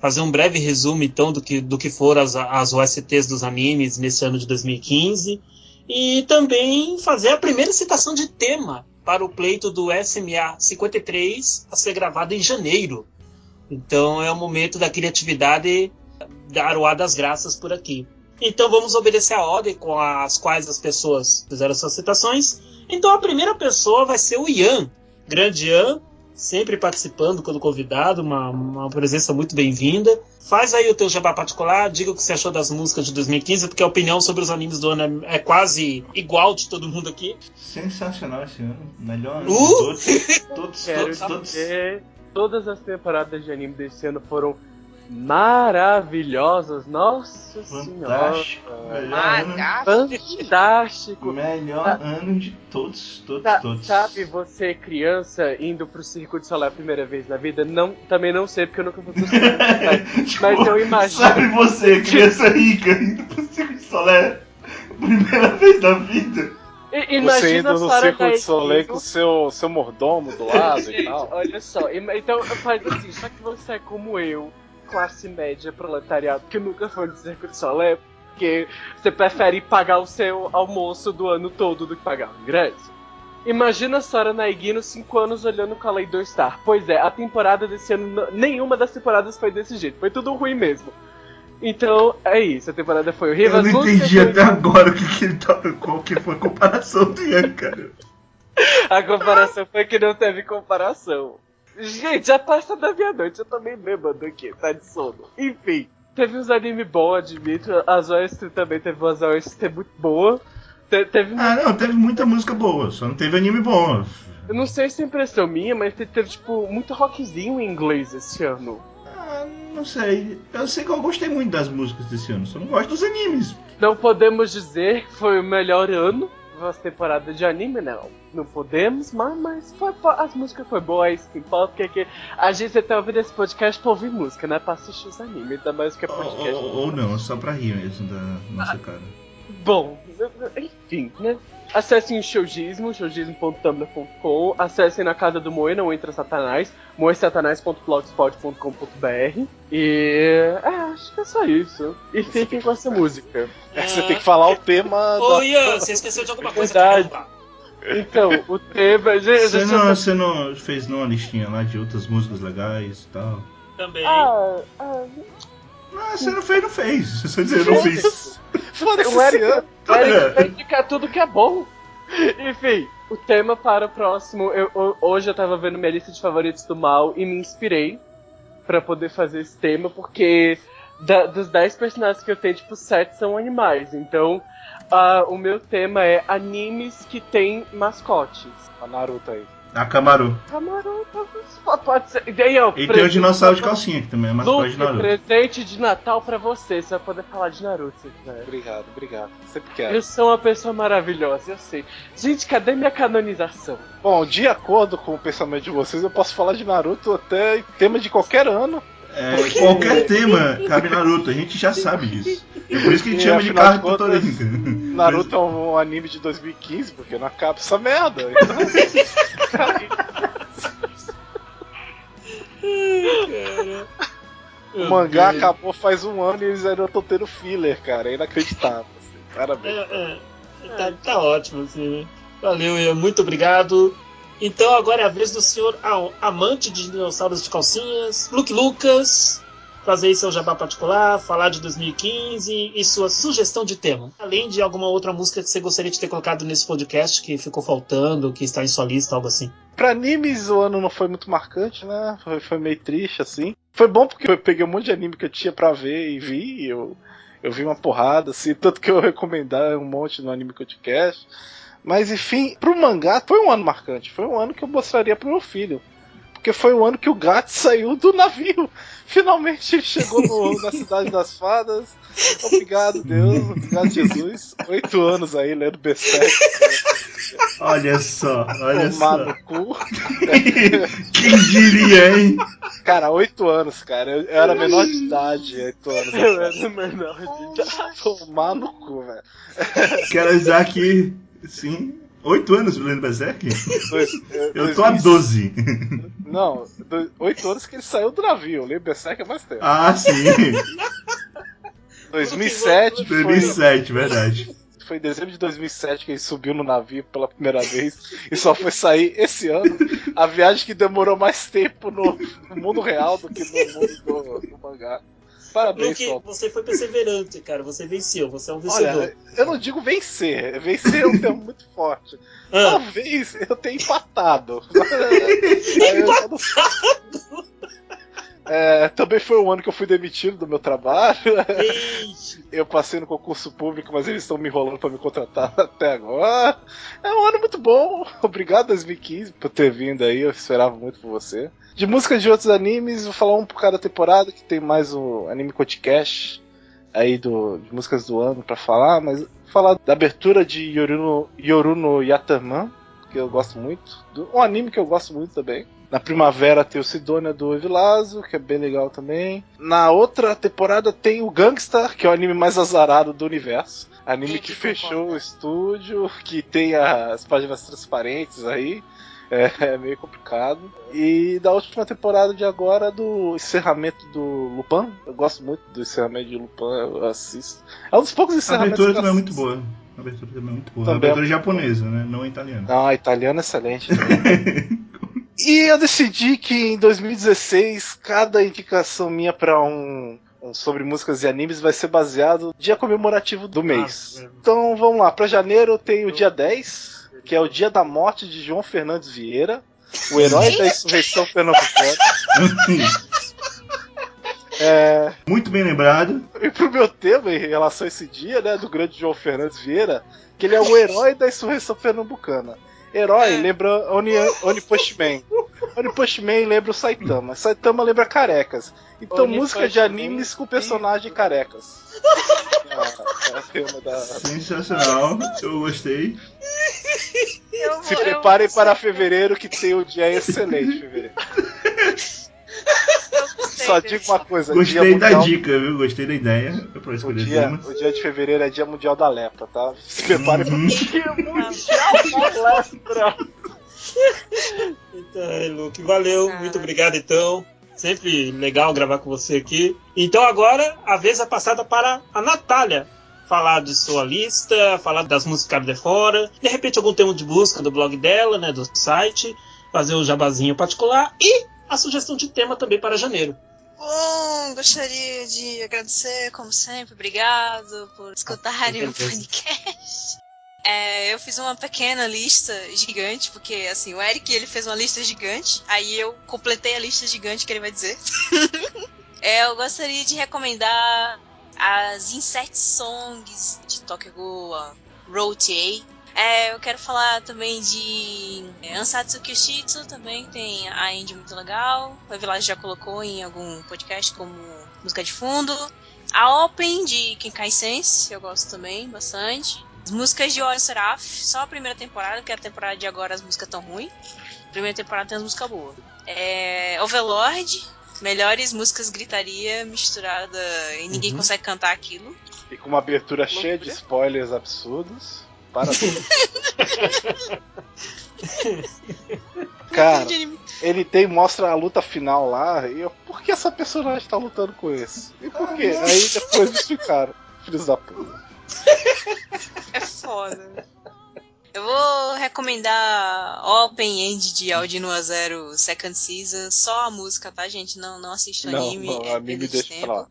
fazer um breve resumo então do que, do que foram as, as OSTs dos animes nesse ano de 2015 e também fazer a primeira citação de tema para o pleito do SMA 53 a ser gravado em janeiro. Então é o momento da criatividade dar o ar das graças por aqui. Então vamos obedecer a ordem com as quais as pessoas fizeram suas citações. Então a primeira pessoa vai ser o Ian, grande Ian, sempre participando quando convidado, uma, uma presença muito bem-vinda. Faz aí o teu jabá particular, diga o que você achou das músicas de 2015, porque a opinião sobre os animes do ano é, é quase igual de todo mundo aqui. Sensacional esse ano. Melhor ano Uh! de todos. Todos, todos, todos. todas as temporadas de anime desse ano foram maravilhosas. Nossa Fantástico. senhora. Melhor ano, Fantástico. melhor ano de todos, todos, Sa- todos. Sabe, você criança indo pro Circo de Solé a primeira vez na vida? Não, também não sei porque eu nunca fui pro Circo. mas, Tipo, mas eu imagino. Sabe você, criança rica, indo pro Circo de Solé, primeira vez na vida? I- Você Imagina indo no Circo de Soleil com seu, seu mordomo do lado e tal. olha só, então faz assim, só que você é como eu, classe média, proletariado, que nunca foi no Circo de Solé, porque você prefere pagar o seu almoço do ano todo do que pagar o ingresso. Imagina a Sora Naiguino 5 anos olhando Kaleido Star. Pois é, a temporada desse ano, nenhuma das temporadas foi desse jeito, foi tudo ruim mesmo. Então, é isso, a temporada foi horrível. Eu não entendi até agora o que, que ele tava. Qual que foi a comparação do Ian, cara. A comparação foi que não teve comparação. Gente, já passa da meia-noite, eu meio bêbado aqui, tá de sono. Enfim, teve uns anime bom, admito. As OST também teve umas OST muito boa. Te- teve Ah, não, teve muita música boa, só não teve anime bom. Eu não sei se é impressão minha, mas te- teve, tipo, muito rockzinho em inglês esse ano. Ah, não sei. Eu sei que eu gostei muito das músicas desse ano, só não gosto dos animes. Não podemos dizer que foi o melhor ano das temporadas de anime, não. Não podemos, mas, mas foi, foi- as músicas foi boa, é que importa, porque que a gente tá ouvindo esse podcast pra ouvir música, não é pra assistir os animes, ainda mais que é Ou, podcast. ou- ou não, só pra rir mesmo da nossa cara. Bom, enfim, né? Acessem o Showgismo, showgismo.tumblr.com. Acessem na casa do Moe, não entra Satanás, moesatanás.blogspot.com.br. E. É, acho que é só isso. E fiquem com essa música. É, você tem que falar o tema Ô, da. Ian, você esqueceu de alguma coisa. Verdade. Então, o tema. Você não, você não fez não uma listinha lá de outras músicas legais e tal? Também. Ah, ah, Ah, você não fez, não fez. Você dizer, não fiz. Foda-se o esse Eric, ano. o Eric vai indicar tudo que é bom. Enfim, o tema para o próximo. Eu, ho- hoje eu tava vendo minha lista de favoritos do mal e me inspirei pra poder fazer esse tema, porque da- dos 10 personagens que eu tenho, tipo, 7 são animais. Então, ah, o meu tema é animes que têm mascotes. A Naruto aí. Akamaru. Camarão, pode ser. E daí, ó, E tem o dinossauro de calcinha, que também é mascote Luke, de Naruto. presente de Natal pra você. Você vai poder falar de Naruto se quiser. Obrigado, obrigado. Sempre quero. Eu sou uma pessoa maravilhosa, eu sei. Gente, cadê minha canonização? Bom, de acordo com o pensamento de vocês, eu posso falar de Naruto até em tema de qualquer ano. É, qualquer tema cabe Naruto, a gente já sabe disso. É por isso que a gente E, chama de carro de contas. Naruto é um anime de 2015, porque não acaba essa merda. Então, o mangá acabou faz um ano e eles ainda estão tendo filler, cara. É inacreditável. assim. Parabéns. É, é, tá, tá ótimo, assim, né? Valeu, Ian, muito obrigado. Então agora é a vez do senhor amante de dinossauros de calcinhas, Luke Lucas, fazer seu jabá particular, falar de 2015 e sua sugestão de tema. Além de alguma outra música que você gostaria de ter colocado nesse podcast que ficou faltando, que está em sua lista, algo assim. Pra animes, o ano não foi muito marcante, né? Foi, foi meio triste, assim. Foi bom porque eu peguei um monte de anime que eu tinha pra ver e vi. e Eu, eu vi uma porrada, assim. Tanto que eu recomendar um monte no Anime Podcast. Mas enfim, pro mangá foi um ano marcante. Foi um ano que eu mostraria pro meu filho. Porque foi o ano que o gato saiu do navio. Finalmente ele chegou no- na Cidade das Fadas. Obrigado, Deus. Obrigado, Jesus. Oito anos aí lendo Berserk. Olha só, olha Tomar só. no cu. Quem diria, hein? Cara, oito anos, cara. Eu, eu era menor de idade, oito anos. Eu era menor de idade. Tomar no cu, velho. Quero avisar que, sim, oito anos lendo Berserk? Dois- eh, Eu tô 2000 12. Não, oito anos que ele saiu do navio. Eu lembro Berserk há mais tempo. Ah, sim. 2007 foi, 2007, verdade. foi em dezembro de 2007 que ele subiu no navio pela primeira vez e só foi sair esse ano. A viagem que demorou mais tempo no, no mundo real do que no mundo do, do mangá. Parabéns, Luke, Sol. você foi perseverante, cara. Você venceu, você é um vencedor. Olha, eu não digo vencer. Vencer é um termo muito forte. Ah. Talvez eu tenha empatado. Já não sei. É, também foi o ano que eu fui demitido do meu trabalho. Eu passei no concurso público, mas eles estão me enrolando pra me contratar até agora. É um ano muito bom. Obrigado 2015 por ter vindo aí. Eu esperava muito por você. De músicas de outros animes, vou falar um por cada temporada, que tem mais o Anime Podcast aí do, de músicas do ano pra falar, mas vou falar da abertura de Yoruno, Yoruno Yatarman, que eu gosto muito. Do, um anime que eu gosto muito também. Na primavera tem o Sidonia do Evilazo, que é bem legal também. Na outra temporada tem o Gangstar, que é o anime mais azarado do universo. Anime que fechou o estúdio, que tem as páginas transparentes aí. É, é meio complicado. E da última temporada de agora, do encerramento do Lupin. Eu gosto muito do encerramento de Lupin, eu assisto. É um dos poucos A encerramentos abertura que eu também é muito boa. A abertura também é muito boa. Também a abertura é japonesa, né? Não a italiana. Não, a italiana é excelente. e eu decidi que em 2016 cada indicação minha pra um, sobre músicas e animes vai ser baseado no dia comemorativo do mês. é. Então vamos lá, pra janeiro tenho o dia 10, que é o dia da morte de João Fernandes Vieira, o herói da insurreição pernambucana. É, Muito bem lembrado. e pro meu tema em relação a esse dia, né, do grande João Fernandes Vieira, que ele é o herói da insurreição pernambucana. Herói lembra Oni, Oni Postman. Oni Postman lembra o Saitama. Saitama lembra carecas. Então, Oni música de animes com personagem carecas. É, é da... Sensacional. Eu gostei. Eu Se eu- preparem para fevereiro, que tem um dia excelente fevereiro. Só digo uma coisa. Gostei dia da mundial- dica, viu? Gostei da ideia. Pra O dia, tema. o dia de fevereiro é dia mundial da lepra, tá? Se prepare Uhum. Então, é, Luke, valeu, muito obrigado então. Sempre legal gravar com você aqui. Então agora a vez é passada para a Natália. Falar de sua lista, falar das músicas de fora, de repente algum tema de busca do blog dela, né, do site, fazer o jabazinho particular e a sugestão de tema também para janeiro. Bom, gostaria de agradecer, como sempre, obrigado por escutarem o podcast. É, eu fiz uma pequena lista gigante, porque assim, o Eric ele fez uma lista gigante, aí eu completei a lista gigante que ele vai dizer. É, eu gostaria de recomendar as Insect Songs de Tokyo Ghoul, Road É, eu quero falar também de é, Ansatsu Kyushitsu, também tem a indie muito legal. O Village já colocou em algum podcast como música de fundo. A Open de Kenkai Sense, eu gosto também bastante. As músicas de Ori Seraph, só a primeira temporada, porque a temporada de agora as músicas tão ruins. Primeira temporada tem as músicas boas. É, Overlord, melhores músicas gritaria misturada e ninguém Uhum. consegue cantar aquilo. E com uma abertura cheia de spoilers absurdos. Parabéns. Cara, ele tem, mostra a luta final lá, e eu, por que essa personagem tá lutando com esse? E por quê? Aí depois eles ficaram, filhos da puta. É foda. Eu vou recomendar Open End de Audino a Zero Second Season. Só a música, tá, gente? Não, não assista Não, anime. não, é anime deixa tempo. pra lá.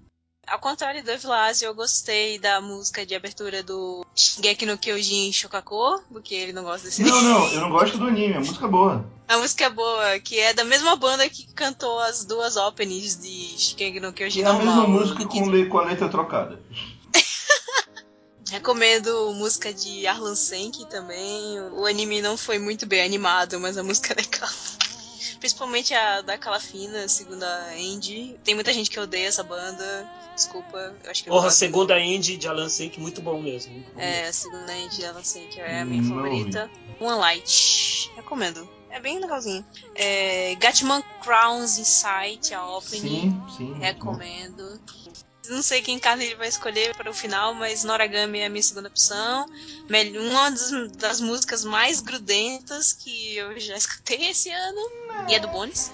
Ao contrário do Evilásio, eu gostei da música de abertura do Shingeki no Kyojin Shokako, porque ele não gosta desse Não, não, eu não gosto do anime, a música é boa. A música é boa, que é da mesma banda que cantou as duas openings de Shingeki no Kyojin é a mesma música com, le- com a letra trocada. Recomendo música de Arlan Senki também. O anime não foi muito bem animado, mas a música é legal. Principalmente a da Calafina, segunda Andy. Tem muita gente que odeia essa banda. Desculpa, eu acho que Porra, segunda indie de Alan Sink, muito bom mesmo. muito bom É, mesmo. a segunda Andy de Arlan Senki é a minha Não favorita. One Light. Recomendo. É bem legalzinho. É, Gatman Crowns Insight, a opening. Sim, sim. Recomendo. Não sei quem carne ele vai escolher para o final, mas Noragami é a minha segunda opção. Uma das, das músicas mais grudentas que eu já escutei esse ano. E é do Bones.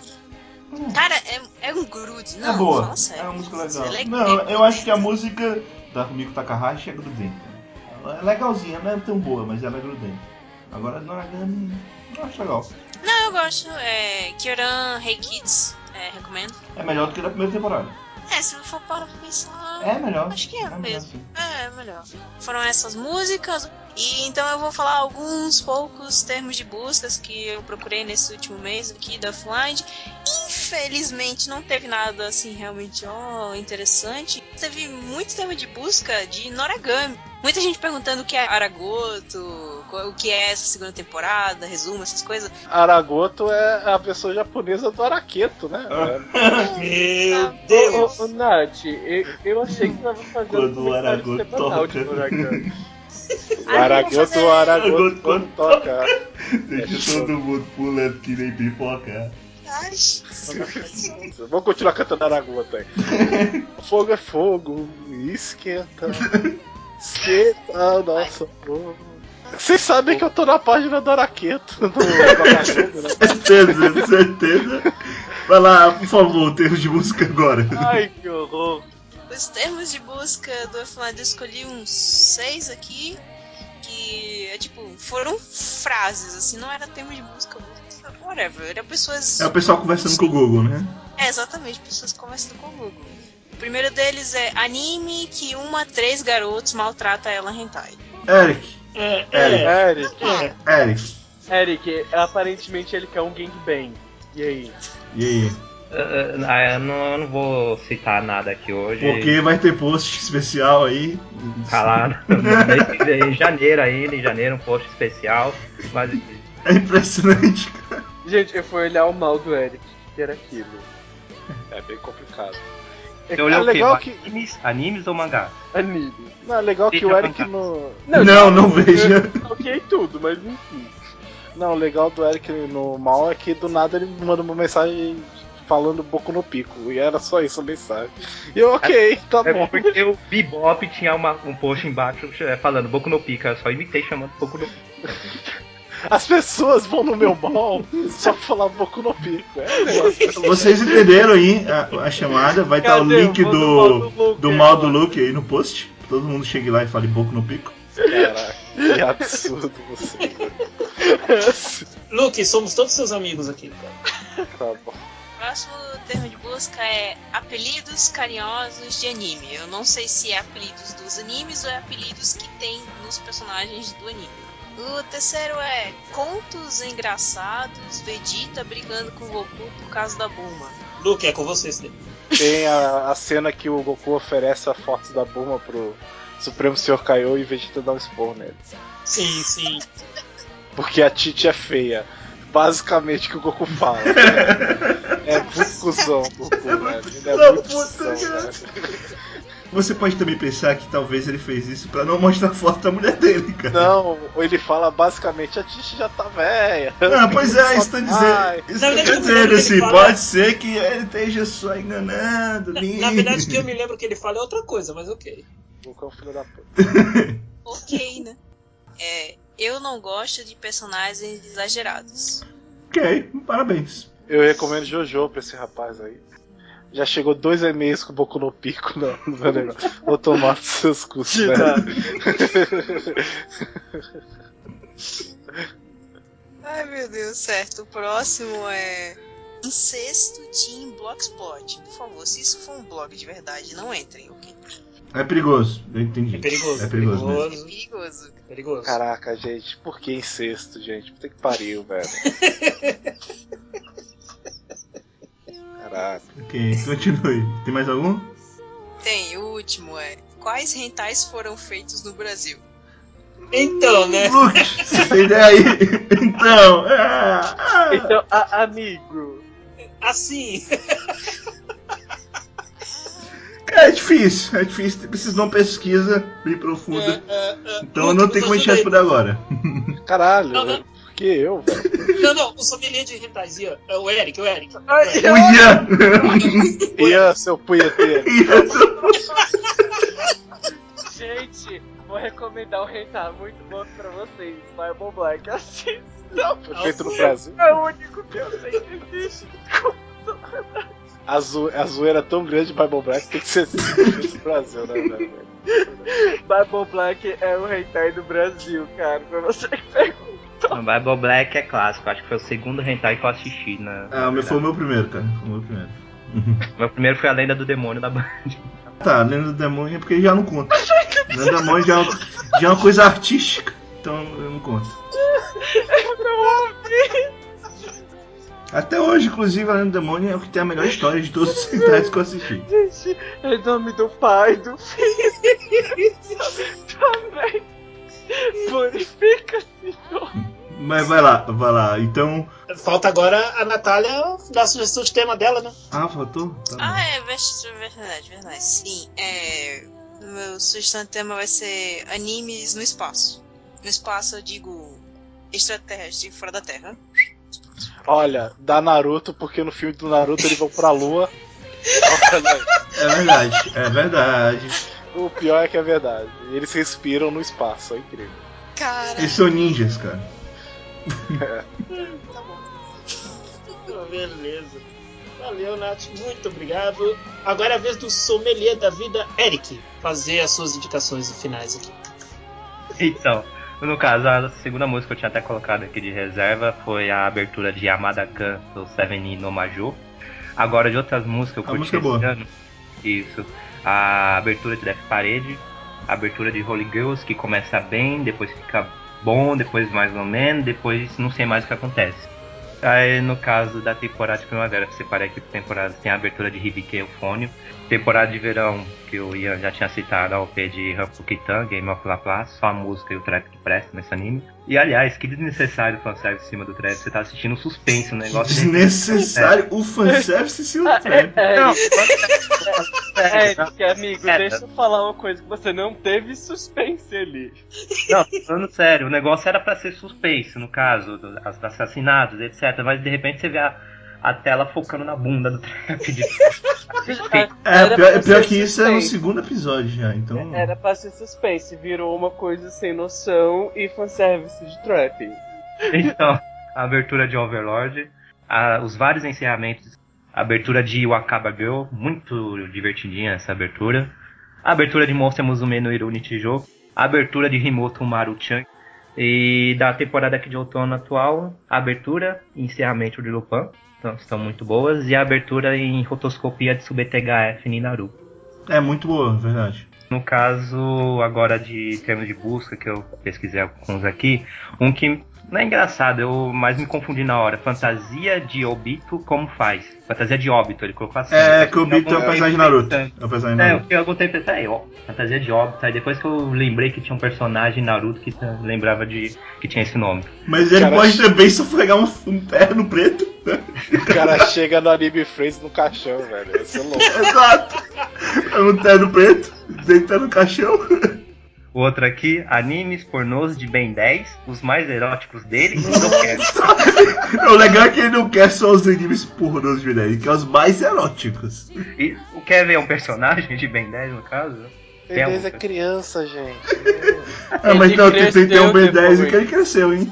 Cara, é, é um grude. bom. Não, é boa, é uma música legal. É Não, é- eu acho que a música da Rumiko Takahashi é grudenta. Ela é legalzinha, não é tão boa, mas ela é grudenta. Agora Noragami, eu acho legal. Não, eu gosto. É, Kyoran Hey Kids. É, recomendo. É melhor do que da primeira temporada. É, se for para pensar. É melhor. Acho que é, É melhor, mesmo. sim. É, é melhor. Foram essas músicas. E então eu vou falar alguns poucos termos de buscas que eu procurei nesse último mês aqui da Offline. Infelizmente não teve nada assim realmente ó, interessante. Teve muito tema de busca de Noragami. Muita gente perguntando o que é Aragoto, o que é essa segunda temporada, resumo, essas coisas. Aragoto é a versão japonesa do Araqueto, né? Meu Ô, ô, ô, Nath, eu, eu achei que tava fazendo Quando o Aragoto toca. O Aragoto, Aragoto quando toca. Deixa todo mundo pulando que nem pipoca. Ai, Vamos continuar cantando Aragoto aí. fogo é fogo, esquenta. O nosso fogo. Vocês sabem que eu tô na página do Araqueto né? Certeza, certeza. Vai lá, por favor, termos de música agora. Ai, que horror. Os termos de busca do Offline eu escolhi uns seis aqui. Que é tipo, foram frases, assim, não era termo de busca, whatever. Era pessoas. É o pessoal conversando com o Google, né? É, exatamente, pessoas conversando com o Google. O primeiro deles é anime que uma a três garotos maltrata ela hentai. Eric. É, é. Eric. Eric. Eric, aparentemente ele quer um gangbang. E aí? E aí? Ah, ah, eu, não, eu não vou citar nada aqui hoje. Porque vai ter post especial aí. Tá lá no- em janeiro ainda, em janeiro, um post especial. Mas É impressionante, cara. Gente, eu fui olhar o mal do Eric, que era aquilo. É bem complicado. Você olhou é o quê? legal que. Animes, animes ou mangá? Anime. Não, é legal que Veja o Eric no. Não, não veja. Ok, tudo, mas enfim. Não, o legal do Eric no mal é que do nada ele me manda uma mensagem falando Boku no Pico. E era só isso a mensagem. E eu, ok, tá É bom. porque o Bebop tinha uma, um post embaixo é, falando Boku no Pico, eu só imitei chamando Boku no Pico. As pessoas vão no meu mall só pra falar Boku no Pico. É negócio. Vocês entenderam aí a, a chamada? Vai estar o Cadê? link Manda o mal do, do Luke do mal do. Luke aí no post. Todo mundo chegue lá e fale pouco no pico. Caraca, que absurdo você. Luke, somos todos seus amigos aqui, cara. Tá bom. Próximo termo de busca é apelidos carinhosos de anime. Eu não sei se é apelidos dos animes ou é apelidos que tem nos personagens do anime. O terceiro é contos engraçados, Vegeta brigando com Goku por causa da Bulma. Luke, é com você daí. Tem a, a cena que o Goku oferece a foto da Bulma pro Supremo Senhor Kaiô e Vegeta dá um expor nele. Sim, sim. Porque a Titi é feia. Basicamente o que o Goku fala. é muito cuzão o Goku, velho. Ele é muito cuzão, cara. velho. Você pode também pensar que talvez ele fez isso pra não mostrar a foto da mulher dele, cara. Não, ele fala basicamente a Titi já tá velha. Ah, pois é, isso tá dizendo. Isso tá dizendo assim, ele fala- pode ser que ele esteja só enganando. Na, na verdade, o que eu me lembro que ele fala é outra coisa, mas ok. O Goku é um filho da puta. Ok, né? É, eu não gosto de personagens exagerados. ok, parabéns. Eu recomendo Jojo pra esse rapaz aí. Já chegou dois e-mails com o Boku no Pico no, no meu negócio. Vou tomar dos seus custos, velho. Ai meu Deus, certo. O próximo é Incesto Team Blogspot. Por favor, se isso for um blog de verdade, não entrem, ok? É perigoso, eu entendi. É perigoso. É perigoso. É perigoso. perigoso. perigoso. Caraca, gente, por que incesto, gente? Puta que pariu, velho. Caraca. Ok, continue. Tem mais algum? Tem, o último é Quais rentais foram feitos no Brasil? Então, né? Tem ideia aí? Então, ah, ah. Então, a- amigo. Assim. Cara, é difícil, é difícil. Precisa de uma pesquisa bem profunda. É, é, é. Então não tenho como nos te ajuda aí. responder agora. Caralho, Não, não. Que eu, velho? Não, não, o sommelier de rentais, Ian. É o Eric, o Eric. Ai, O Ian! Ian, seu punheteiro. Ian, Gente, vou recomendar um rentar muito bom pra vocês. Bible Black. Assistam. Foi feito no Brasil. É o único que eu sei que existe. A, zo a zoeira é tão grande de Bible Black que tem que ser feito no Brasil, né, velho? Bible Black é o hentai do Brasil, cara. Pra você que pergunta. No Bible Black é clássico, acho que foi o segundo hentai que eu assisti. Na, Ah, o meu foi o meu primeiro, cara. Foi o meu primeiro. Meu primeiro foi a Lenda do Demônio da Band. Tá, Lenda do Demônio é porque já não conta. Lenda do Demônio já, é uma- já é uma coisa artística. Então eu não conto. Até hoje, inclusive, a Lenda do Demônio é o que tem a melhor história de todos os centais que eu assisti. Gente, em nome do Pai, do Filho também. Purifica, Senhor. Mas vai lá, vai lá. Então. Falta agora a Natália dar a sugestão de tema dela, né? Ah, faltou? Tá bom. Ah, é ver- verdade, verdade. Sim, é. Meu sugestão de tema vai ser animes no espaço. No espaço eu digo extraterrestre fora da Terra. Olha, da Naruto, porque no filme do Naruto eles vão pra lua. É verdade, é verdade. O pior é que é verdade. Eles respiram no espaço, é incrível. Cara, Eles são ninjas, cara. tá bom. Beleza. Valeu, Nath. Muito obrigado. Agora é a vez do sommelier da vida, Eric, fazer as suas indicações finais aqui. Então, no caso, a segunda música que eu tinha até colocado aqui de reserva foi a abertura de Amada Khan do Seven no Maju. Agora, de outras músicas eu A curti é esse ano. Isso. A abertura de Death Parade, a abertura de Holy Girls, que começa bem, depois fica bom, depois mais ou menos, depois não sei mais o que acontece. Aí, no caso da temporada de primavera, que separei aqui por temporada, tem a abertura de Hibike Eufônio. Temporada de verão, que o Ian já tinha citado, a OP de Rapukitan, Game of Laplace, só a música e o trap que presta nesse anime. E aliás, que desnecessário o fanservice em cima do trap, você tá assistindo um suspense, um negócio desse. Desnecessário o fanservice se o Ah, trap. é, Não, é, Eric, amigo, É. deixa eu falar uma coisa que você não teve suspense ali. Não, tô falando sério, o negócio era pra ser suspense, no caso, do- dos assassinatos, etc. Mas de repente você vê a, a tela focando na bunda do trap. De... É, Era pior, pior ser que isso é no segundo episódio já, então. Era pra ser suspense, virou uma coisa sem noção e fanservice de trap. Então, a abertura de Overlord, a- os vários encerramentos, a abertura de Wakaba Girl, muito divertidinha essa abertura. A abertura de Monster Musume no Iruni Chijo, a abertura de Himoto Maru-chan. E da temporada aqui de outono atual, a abertura e encerramento de Lupin, então, estão muito boas. E a abertura em rotoscopia de SubTHF Ninaru. É muito boa, verdade. No caso, agora de termos de busca, que eu pesquisei alguns aqui, um que não é engraçado, eu mais me confundi na hora. Fantasia de Obito, como faz? Fantasia de Óbito, ele colocou assim. É, que o Obito é o Eu personagem de Naruto. É o personagem de É, eu algum tempo pensando, aí, ó, fantasia de Óbito. Aí depois que eu lembrei que tinha um personagem Naruto que lembrava de que tinha esse nome. Mas ele Cara, pode também só pegar um, um terno preto. O cara chega no anime Phrase no caixão, velho. Isso é louco. Exato. É um terno preto, deita no caixão. O outro aqui, animes pornôs de Ben 10, os mais eróticos dele, não quero. o legal é que ele não quer só os animes pornôs de ele quer os mais eróticos. E o Kevin é um personagem de Ben 10, no caso? Tem Beleza, é algum- criança, gente. Ah, mas Ele não, tem, tem, tem um cresceu Ben 10 depois. que ele cresceu, hein?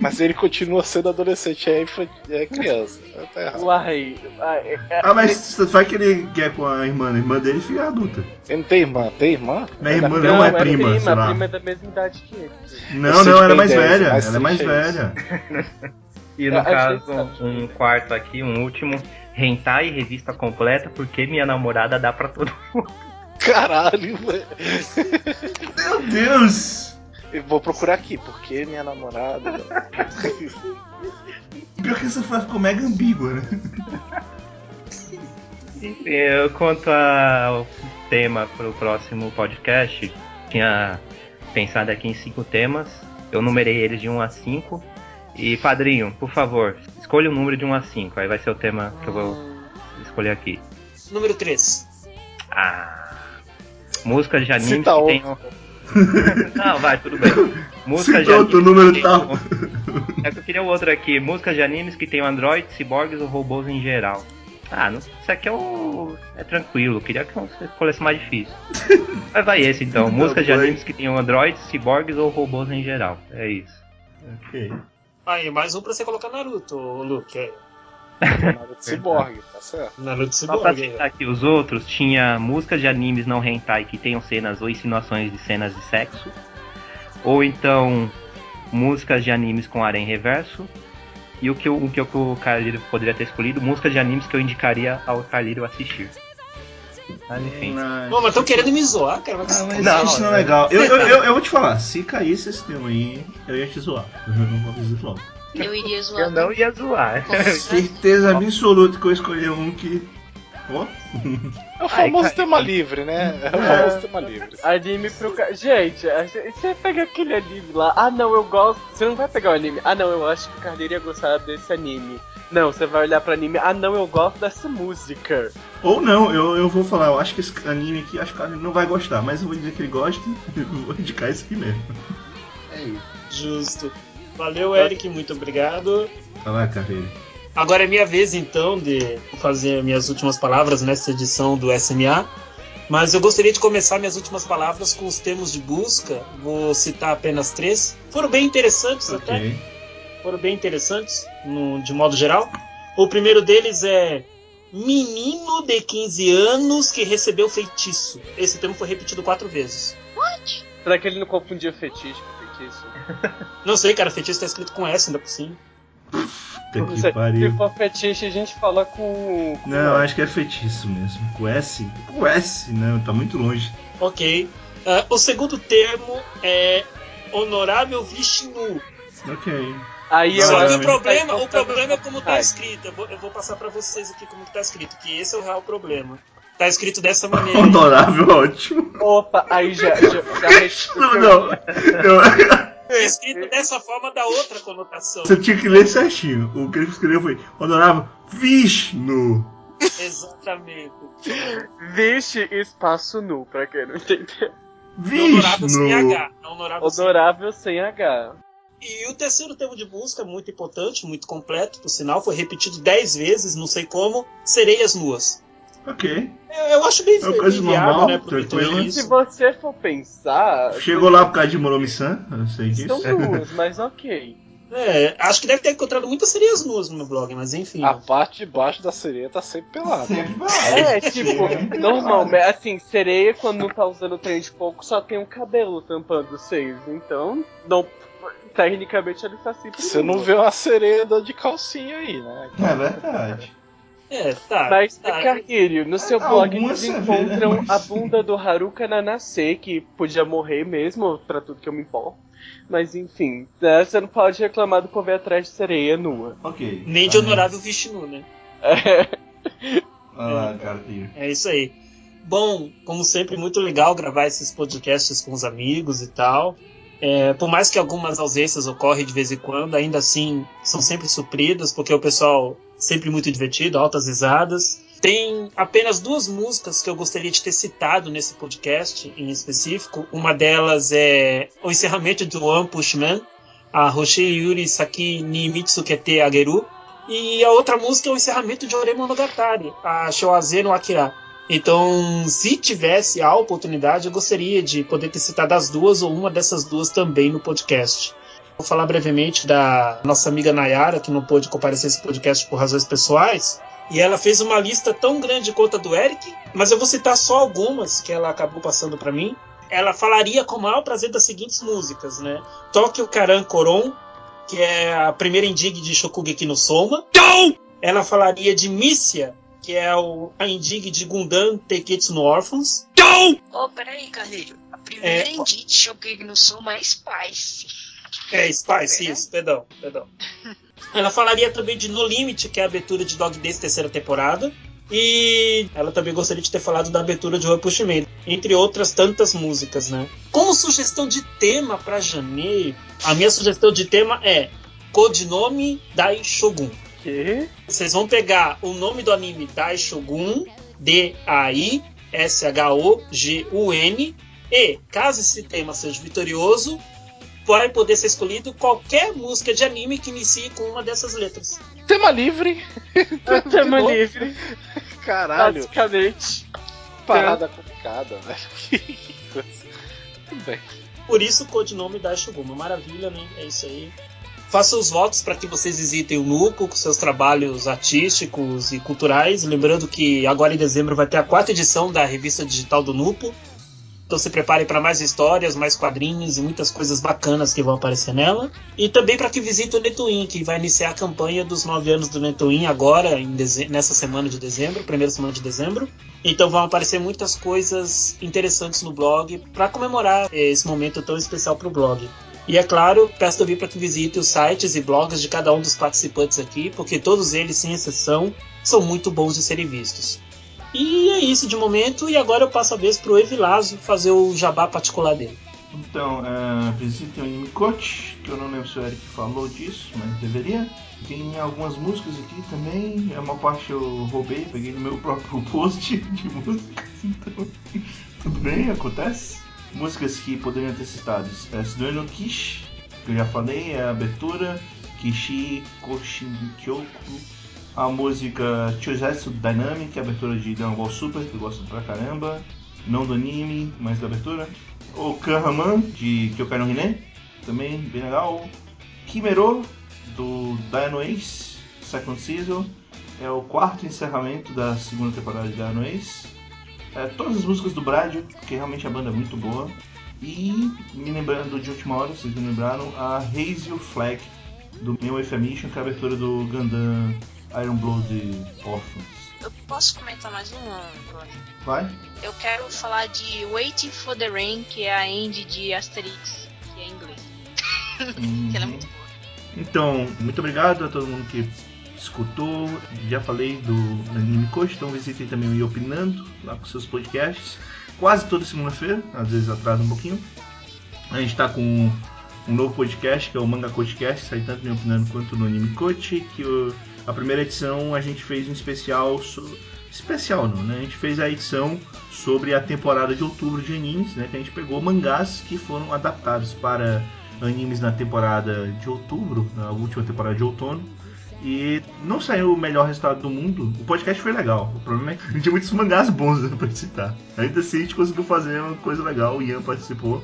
Mas ele continua sendo adolescente, é, é criança. Tá errado. Uai. ai, é- Ah, mas vai que ele quer com a irmã, a irmã dele fica adulta. Ele não tem irmã? Tem irmã? Minha irmã não, é prima, sei A prima é da mesma idade que ele. Não, não, ela é Ben mais 10, velha. mais Ela é mais é velha. E no É, caso, um quarto aqui, um último, Hentai revista completa, porque minha namorada dá pra todo mundo. Caralho, velho. Meu Deus! Eu vou procurar aqui, porque minha namorada. Pior que essa frase ficou mega ambígua, né? Enfim, eu- quanto ao tema pro próximo podcast, tinha pensado aqui em cinco temas. Eu numerei eles de 1 a 5. E padrinho, por favor, escolha um número de 1 a 5. Aí vai ser o tema que eu vou escolher aqui. Número 3. Ah. Música de anime Cita que tem. Não, vai, tudo bem. Música de outro número tal. tem- É que eu queria o outro aqui. Músicas de animes que tem Android, ciborgues ou robôs em geral. Ah, não, isso aqui é, o, é tranquilo. Eu queria que você escolhesse mais difícil. Mas vai esse então. Músicas de animes que tenham Android, ciborgues ou robôs em geral. É isso. Ok. Aí, mais um pra você colocar Naruto, Luke. Naruto Cyborg, tá certo? Naruto Só pra citar aqui os outros, tinha músicas de animes não hentai que tenham cenas ou insinuações de cenas de sexo. Ou então, músicas de animes com harém reverso. E o que, o, o que o Carlírio poderia ter escolhido, músicas de animes que eu indicaria ao Carlírio assistir. Mas enfim. Mas... Pô, mas tão querendo me zoar, cara. Mas... Ah, mas Não, isso não é é- legal. Eu, eu, eu, eu vou te falar, se caísse esse tema aí, eu ia te zoar. Eu não vou dizer logo. Eu iria zoar. Eu não ia zoar. Certeza absoluta que eu escolhi um que. Ó. É o famoso tema livre, né? É o famoso tema livre. Anime pro. Gente, você pega aquele anime lá. Ah, não, eu gosto. Você não vai pegar o anime. Ah, não, eu acho que o Carneiro ia gostar desse anime. Não, você vai olhar pro anime. Ah, não, eu gosto dessa música. Ou não, eu, eu vou falar, eu acho que esse anime aqui, acho que ele não vai gostar, mas eu vou dizer que ele gosta e vou indicar esse aqui mesmo. É isso. Justo. Valeu, Eric, muito obrigado. Vai lá, Carreiro. Agora é minha vez, então, de fazer minhas últimas palavras nessa edição do SMA. Mas eu gostaria de começar minhas últimas palavras com os termos de busca. Vou citar apenas três. Foram bem interessantes até. Ok. Foram bem interessantes, no- de modo geral. O primeiro deles é Menino de 15 anos que recebeu feitiço. Esse termo foi repetido quatro vezes. Será que ele não confundia com feitiço? Não sei, cara, feitiço tá escrito com S ainda por cima. Puta que sei. pariu. Se for fetiche, a gente fala com. com Não, acho que é feitiço mesmo. Com S? Com S, não, tá muito longe. Ok. Ah, o segundo termo é Honorável Vishnu. Ok. Aí eu Só que o problema, tá o problema é como tá escrito. Eu vou, eu vou passar pra vocês aqui como que tá escrito, que esse é o real problema. Tá escrito dessa maneira. aí. Honorável, ótimo. Opa, aí já. já, já Não, não. Eu- É escrito dessa forma dá outra conotação. Você tinha que ler certinho. O que ele escreveu foi Honorável Vishnu. Exatamente. Vixe, espaço nu, pra quem não entendeu. Honorável sem Vishnu. H. Honorável sem Honorável sem H. E o terceiro tema de música, muito importante, muito completo, por sinal, foi repetido dez vezes, não sei como, Sereias Nuas. Ok. Eu, eu acho bem, É uma coisa normal, né, pro tranquilo. Se você for pensar. Chegou lá por causa de Moromi-san, eu sei disso. São duas, mas ok. É, acho que deve ter encontrado muitas sereias nuas no meu blog, mas enfim. A parte de baixo da sereia tá sempre pelada. Sempre É, tipo, normalmente, assim, sereia quando não tá usando trem de fogo só tem um cabelo tampando os seios. Então, não, tecnicamente ele tá sempre Você não vê uma sereia de calcinha aí, né? É verdade. É, tá. Mas, tá. Cargueiro, no seu Ah, blog eles né, encontram mas- a bunda do Haruka Nanase, que podia morrer mesmo, pra tudo que eu me importo. Mas enfim, né, você não pode reclamar do povo ir atrás de sereia nua. Ok. Nem Tá de bem. honorável Vishnu, né? Olha lá, cara. tio. É isso aí. Bom, como sempre, muito legal gravar esses podcasts com os amigos e tal. É, por mais que algumas ausências ocorrem de vez em quando, ainda assim são sempre supridas, porque o pessoal sempre muito divertido, altas risadas. Tem apenas duas músicas que eu gostaria de ter citado nesse podcast em específico. Uma delas é o encerramento do One Push Man, a Hoshei Yuri Saki ni Mitsukete Ageru. E a outra música é o encerramento de Ore Monogatari, a Shoaze no Akira. Então, se tivesse a oportunidade, eu gostaria de poder ter citado as duas ou uma dessas duas também no podcast. Vou falar brevemente da nossa amiga Nayara, que não pôde comparecer a esse podcast por razões pessoais. E ela fez uma lista tão grande quanto a do Eric, mas eu vou citar só algumas que ela acabou passando para mim. Ela falaria com o maior prazer das seguintes músicas, né? Tokyo Karan Koron, que é a primeira indig de Shokugeki no Soma. Ela falaria de Missia, que é o, a indig de Gundam Teketsu no Orphans. Ô, peraí, Carneiro. A primeira É. indie de Shokugeki no Soma é Spice. É, Spice, isso, perdão, perdão. Ela falaria também de No Limit, que é a abertura de Dog Days terceira temporada. E ela também gostaria de ter falado da abertura de Man, entre outras tantas músicas, né? Como sugestão de tema para janeiro, a minha sugestão de tema é Codinome Dai Shogun. Vocês vão pegar o nome do anime Dai Shogun, D-A-I-S-H-O-G-U-N, e caso esse tema seja vitorioso, vai poder ser escolhido qualquer música de anime que inicie com uma dessas letras. Tema livre. Tema Bom, livre, Caralho, basicamente. parada complicada, velho. Tudo bem. Por isso o codinome Shogun. Uma maravilha, né? É isso aí. Faça os votos para que vocês visitem o Nupo com seus trabalhos artísticos e culturais. Lembrando que agora em dezembro vai ter a quarta edição da revista digital do Nupo. Então se preparem para mais histórias, mais quadrinhos e muitas coisas bacanas que vão aparecer nela. E também para que visitem o Netwin, que vai iniciar a campanha dos nove anos do Netwin agora, nessa semana de dezembro, primeira semana de dezembro. Então vão aparecer muitas coisas interessantes no blog para comemorar eh, esse momento tão especial para o blog. E é claro, peço também para que visite os sites e blogs de cada um dos participantes aqui, porque todos eles, sem exceção, são muito bons de serem vistos. E é isso de momento, e agora eu passo a vez pro Evilazo fazer o jabá particular dele. Então, é, visitem o Anime Coach, que eu não lembro se o Eric falou disso, mas deveria. Tem algumas músicas aqui também, é uma parte eu roubei, peguei no meu próprio post de músicas, então tudo bem, acontece. Músicas que poderiam ter citado, é Sudoi no Kishi, que eu já falei, é a abertura, Kishi Koshinkyoku, a música Chozetsu Dynamic, abertura de Dragon Ball Super, que eu gosto pra caramba, não do anime, mas da abertura. O Kanhaman, de Kyokai no Hine, também bem legal. Kimero, do Dino Ace, Second Season, é o quarto encerramento da segunda temporada de Dino Ace. É, todas as músicas do Bradio, porque realmente a banda é muito boa. E, me lembrando de última hora, vocês me lembraram, a Raise Your Flag, do meu Mission, que é a abertura do Gundam Iron Blood Orphans. Eu posso comentar mais Bruno? Vai? Eu quero falar de Waiting for the Rain, que é a end de Asterix, que é em inglês. que ela é muito boa. Então, muito obrigado a todo mundo que escutou. Já falei do Anime Coach, então visitem também o Iopinando, lá com seus podcasts. Quase toda segunda-feira, às vezes atrasa um pouquinho. A gente está com um novo podcast, que é o Manga Coachcast, sai tanto no Iopinando quanto no Anime Coach, que o- a primeira edição a gente fez um especial... Especial não, né? A gente fez a edição sobre a temporada de outubro de animes, né? Que a gente pegou mangás que foram adaptados para animes na temporada de outubro, na última temporada de outono. E não saiu o melhor resultado do mundo. O podcast foi legal. O problema é que não tinha muitos mangás bons né, pra citar. Ainda assim a gente conseguiu fazer uma coisa legal. O Ian participou.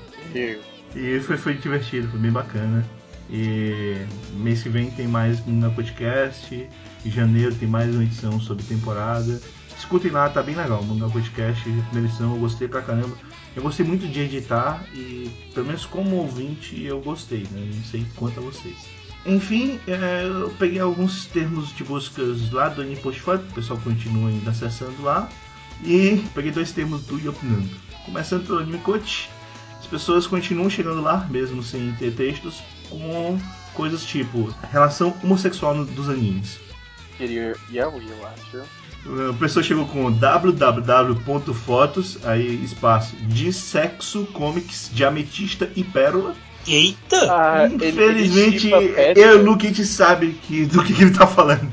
E foi, foi divertido, foi bem bacana. E mês que vem tem mais um podcast. Em janeiro tem mais uma edição sobre temporada. Escutem lá, tá bem legal. O Mangá Podcast, primeira edição, eu gostei pra caramba. Eu gostei muito de editar e, pelo menos como ouvinte, eu gostei, né? Não sei quanto a vocês. Enfim, é, eu peguei alguns termos de buscas lá do Anipostify, o pessoal continua ainda acessando lá. E peguei dois termos do Yopnando. Começando pelo Anime Coach, as pessoas continuam chegando lá, mesmo sem ter textos, com coisas tipo relação homossexual dos animes. Queria eu acho. A pessoa chegou com www.fotos, aí espaço, de sexo, comics, de ametista e pérola. Eita! Ah, ele- Infelizmente, ele chipa eu e o Luke a gente sabe que, do que, que ele tá falando.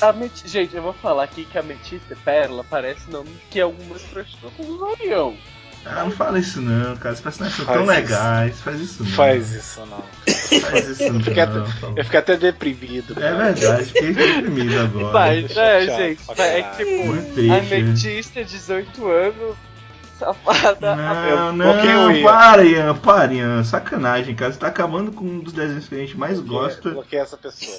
Ameti- Gente, eu vou falar aqui que ametista e pérola parece nome que algumas prostitutas usariam. Ah, não fala isso não, cara. Os personagens são tão isso. legais. Faz isso não. Faz isso não. Faz isso Eu não. fiquei até, eu fiquei até deprimido. É verdade, fiquei deprimido agora. Mas, é, gente, é caralho. tipo, Muito triste. ametista, 18 anos, safada. Não, não, Ian. para, Ian, para, Ian. Sacanagem, cara. Você tá acabando com um dos desenhos que a gente mais gosta. Bloqueei essa pessoa.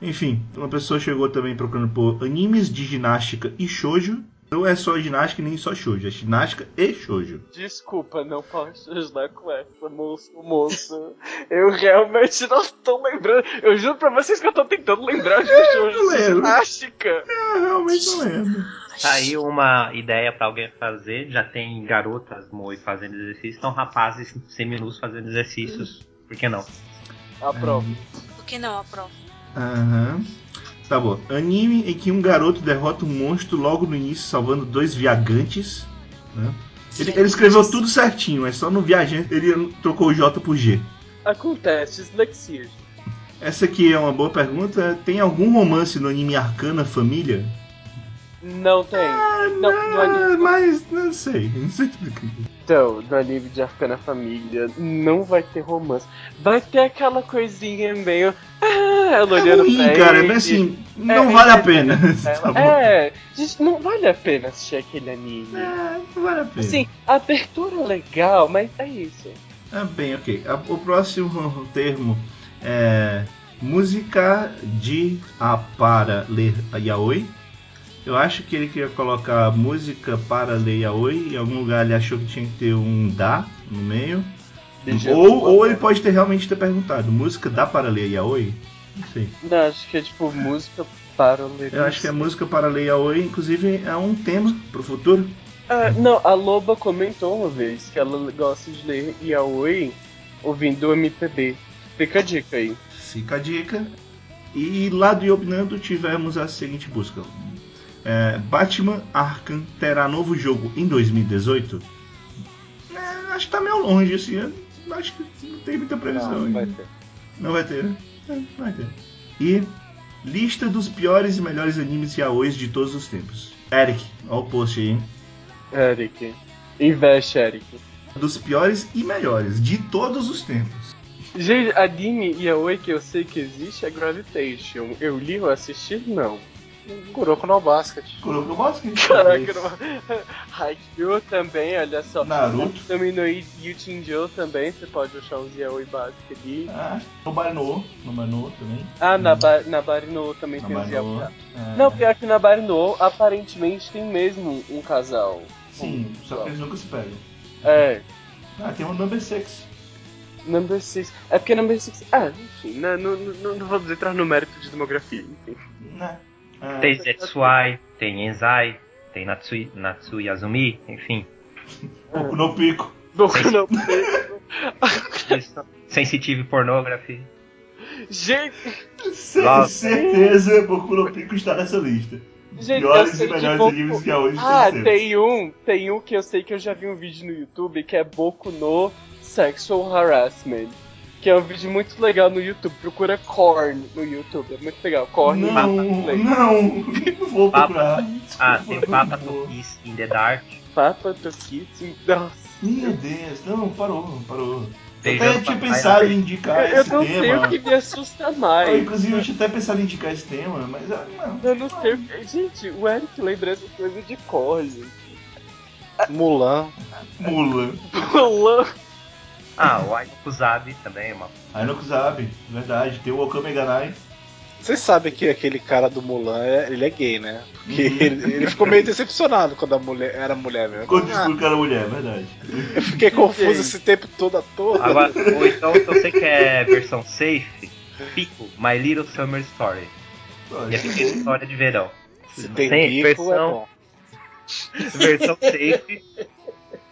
Enfim, uma pessoa chegou também procurando por animes de ginástica e shoujo. Não é só ginástica nem só shoujo, é ginástica e shoujo. Desculpa, não posso ajudar com essa, moço, moço. Eu realmente não tô lembrando. Eu juro pra vocês que eu tô tentando lembrar de eu show de lembro. ginástica. Eu realmente não lembro. Tá aí uma ideia pra alguém fazer. Já tem garotas moi fazendo exercício, então rapazes seminus fazendo exercícios. Por que não? Aprovo. Por que não aprova? Aham. Tá bom. Anime em que um garoto derrota um monstro logo no início, salvando dois viajantes. Né? Ele, ele escreveu tudo certinho, mas só no viajante ele trocou o J por G. Acontece, dislexia. Essa aqui é uma boa pergunta. Tem algum romance no anime Arcana Família? Não tem. não, no anime, Ah, mas não sei, não sei explicar. então, no anime de Arcana Família, não vai ter romance. Vai ter aquela coisinha meio. Ah, ela É olhando ruim, pra cara, ele. mas assim, não É, vale a é, pena. É, Tá bom? é, gente, não vale a pena assistir aquele anime. É, não vale a pena. Assim, a abertura é legal, mas é isso. Ah, bem, ok. O próximo termo é música de a para ler yaoi. Eu acho que ele queria colocar música para ler yaoi. Em algum lugar ele achou que tinha que ter um da no meio. Ou, ou ele pode ter realmente ter perguntado, música dá para ler yaoi? Sei. Não, acho que é tipo música para ler Eu acho que a música para ler yaoi, inclusive, é um tema pro futuro. Ah, não, a Loba comentou uma vez que ela gosta de ler Yaoi ouvindo MPB. Fica a dica aí. Fica a dica. E lá do Yobnando tivemos a seguinte busca. É, Batman Arkham terá novo jogo em 2018? É, acho que tá meio longe ano. Acho que não tem muita previsão. Não, não vai ter. Não vai ter, né? Não vai ter. E lista dos piores e melhores animes yaois de todos os tempos. Eric, olha o post aí, hein? Eric. Investe, Eric. Dos piores e melhores de todos os tempos. Gente, anime Yaoi que eu sei que existe é Gravitation. Eu li ou assisti? Não. Kuroko no Basket. Kuroko no Basket. Caraca, não... Haikyuu também, olha só. Naruto. Também no Yuchinjo também, você pode achar os Yaoi básicos ali. Ah, Nobari no, Nobari no também. Ah, na, ba na Barino também tem os no. Yaoi. é. Não, pior que na Barino aparentemente tem mesmo um casal. Sim, só que eles nunca se pegam. É, Ah, tem um Number 6. Number 6. É porque Number 6. Ah, enfim, não, não, não, não vamos entrar no mérito de demografia, enfim. Né? Ah, Tem Zetsuai, tem Enzai, tem Natsui, Natsuyazumi, enfim. Boku no Pico. Boku no Isso. Sensitive Pornography. Gente, Nossa. certeza Boku no Pico está nessa lista. gente, Piores eu sei e de melhores Boku- animes que há hoje Ah, tem tem um, tem um que eu sei que eu já vi um vídeo no YouTube que é Boku no Sexual Harassment. Que é um vídeo muito legal no YouTube. Procura Korn no YouTube. É muito legal. Korn Não, Mapa não, Play. não vou procurar. Ah, tem Papa favor. Tokis in the Dark. Papa Tokitsu. Nossa. Meu Deus, não, parou, parou. Eu até tinha pensado em indicar Eu esse não sei tema. o que me assusta Eu, mais. inclusive, eu tinha até pensado em indicar esse tema, mas ah, não. Eu não sei o que. Gente, o Eric lembra essa coisa de cor, gente. Mulan. Mula. Mulan. Ah, o Ainokuzabe também é uma. Ainokuzabe, verdade. Tem o Okame Ganai. Vocês sabem que aquele cara do Mulan, é- ele é gay, né? Porque Uhum. ele, ele ficou meio decepcionado quando a mulher era mulher mesmo. Quando descobriu que era mulher, verdade. eu fiquei confuso esse tempo todo à toa. Agora, ou então, se você quer versão safe, Pico, My Little Summer Story. Minha pequena história de verão. Se tem Sim, bico, versão- é bom. Versão safe.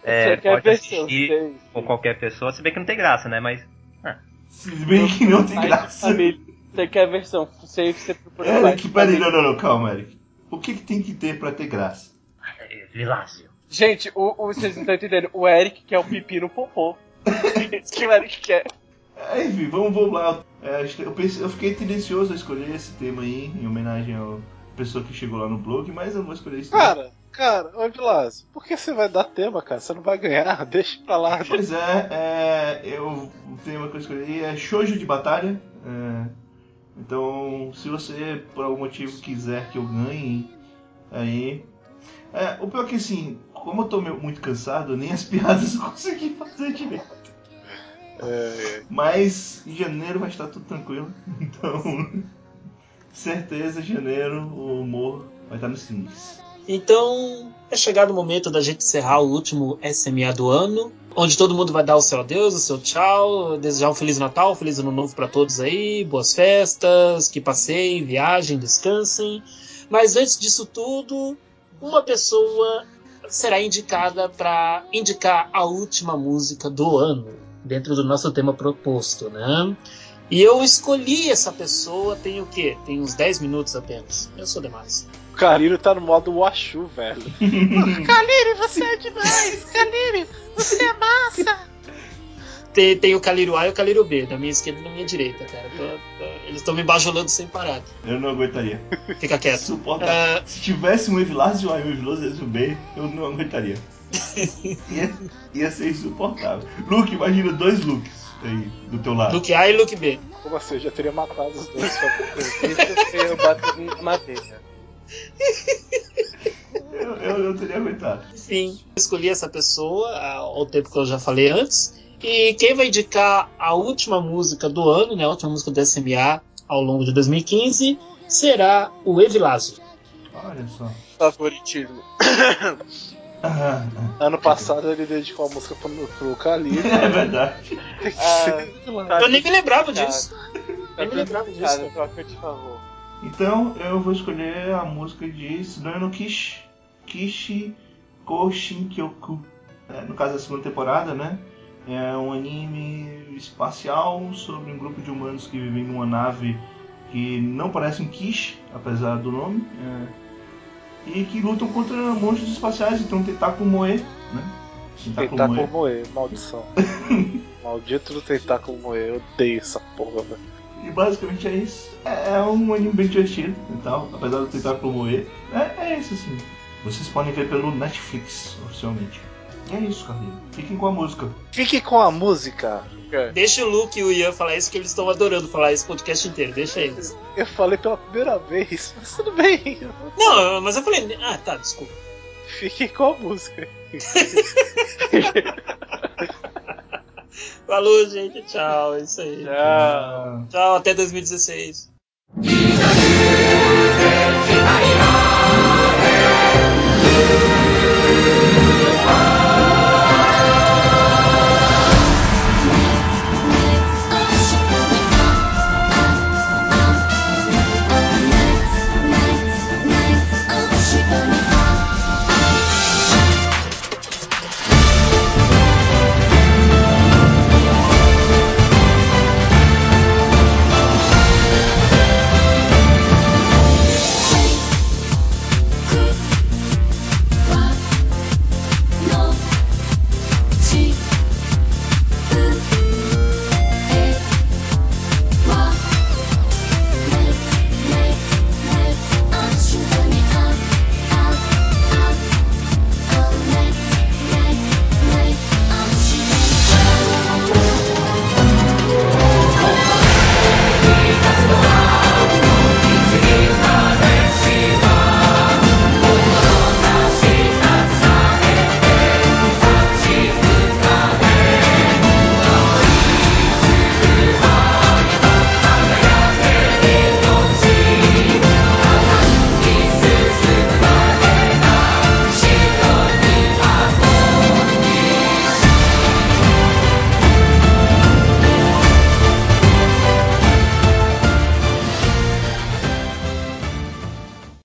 É, Você quer pode versão assistir com qualquer pessoa, se bem que não tem graça, né? Mas. Se bem que não tem graça. família. Você quer a versão safe, você procura Eric, peraí, não, não, não, calma, Eric. O que, que tem que ter pra ter graça? é, Vilácio. Gente, o, o, vocês não estão entendendo. O Eric quer o pipi no popô. É isso que o Eric quer. É, enfim, vamos, vamos lá. É, eu, pensei- eu fiquei tendencioso a escolher esse tema aí, em homenagem à pessoa que chegou lá no blog, mas eu não vou escolher esse tema. Cara, ô Vilásio, por que você vai dar tema, cara? Você não vai ganhar, deixa pra lá. Pois é, é, eu, o tema que eu escolhi é shoujo de batalha. é, então, se você por algum motivo quiser que eu ganhe, aí. É, o pior é que assim, como eu tô muito cansado, nem as piadas eu consegui fazer direito. É, Mas em janeiro vai estar tudo tranquilo. Então, certeza, janeiro o humor vai estar nos trinks. Então, é chegado o momento da gente encerrar o último SMA do ano, onde todo mundo vai dar o seu adeus, o seu tchau, desejar um Feliz Natal, um Feliz Ano Novo para todos aí, boas festas, que passeiem, viajem, descansem. Mas antes disso tudo, uma pessoa será indicada para indicar a última música do ano, dentro do nosso tema proposto, né? E eu escolhi essa pessoa, tem o quê? Tem uns 10 minutos apenas. Eu sou demais. O Carino tá no modo Washu, velho. Kaliri, você é demais! Kaliri, você é massa! Tem, tem o Calírio A e o Calírio B, na minha esquerda e na minha direita, cara. Tô- tô- eles estão me bajolando sem parar. Eu não aguentaria. Fica quieto. Suporta. Ah, Se tivesse um Evilásio A e um Evilásio B, eu não aguentaria. ia, ia ser insuportável. Luke, imagina dois looks aí do teu lado. Luke A e Luke B. Como assim? Eu já teria matado os dois. Isso eu bato na madeira. Eu, eu, eu teria aguentado. Enfim, eu escolhi essa pessoa ao tempo que eu já falei antes. E quem vai indicar a última música do ano, né, a última música do SMA ao longo de 2015, será o Evilásio. Olha só. Favoritismo. Ah, Ano passado ele dedicou a música pro, pro Kaliri. é verdade. Ah, Eu nem me lembrava disso. Tá Nem me lembrava tudo disso. troca de favor. Então eu vou escolher a música de Sudoyo no Kishi, Kishi Koshinkyoku. É, no caso da segunda temporada, né? É um anime espacial sobre um grupo de humanos que vivem numa nave que não parece um Kishi, apesar do nome. é, e que lutam contra monstros espaciais, então tentáculo moe, né? Tentáculo moer, maldição. Maldito do tentáculo moer, eu odeio essa porra, velho. E basicamente é isso. É, é um anime bem divertido e tal, apesar do tentáculo moer. É, é isso assim. Vocês podem ver pelo Netflix oficialmente. É isso, Carlinhos. Fiquem com a música. Fique com a música. Deixa o Luke e o Ian falar isso, que eles estão adorando falar esse podcast inteiro. Deixa eles. Eu falei pela primeira vez, mas tudo bem. Não, mas eu falei. Ah, tá, desculpa. Fiquem com a música. Falou, gente. Tchau. É isso aí. Tchau. Tchau, até 2016.「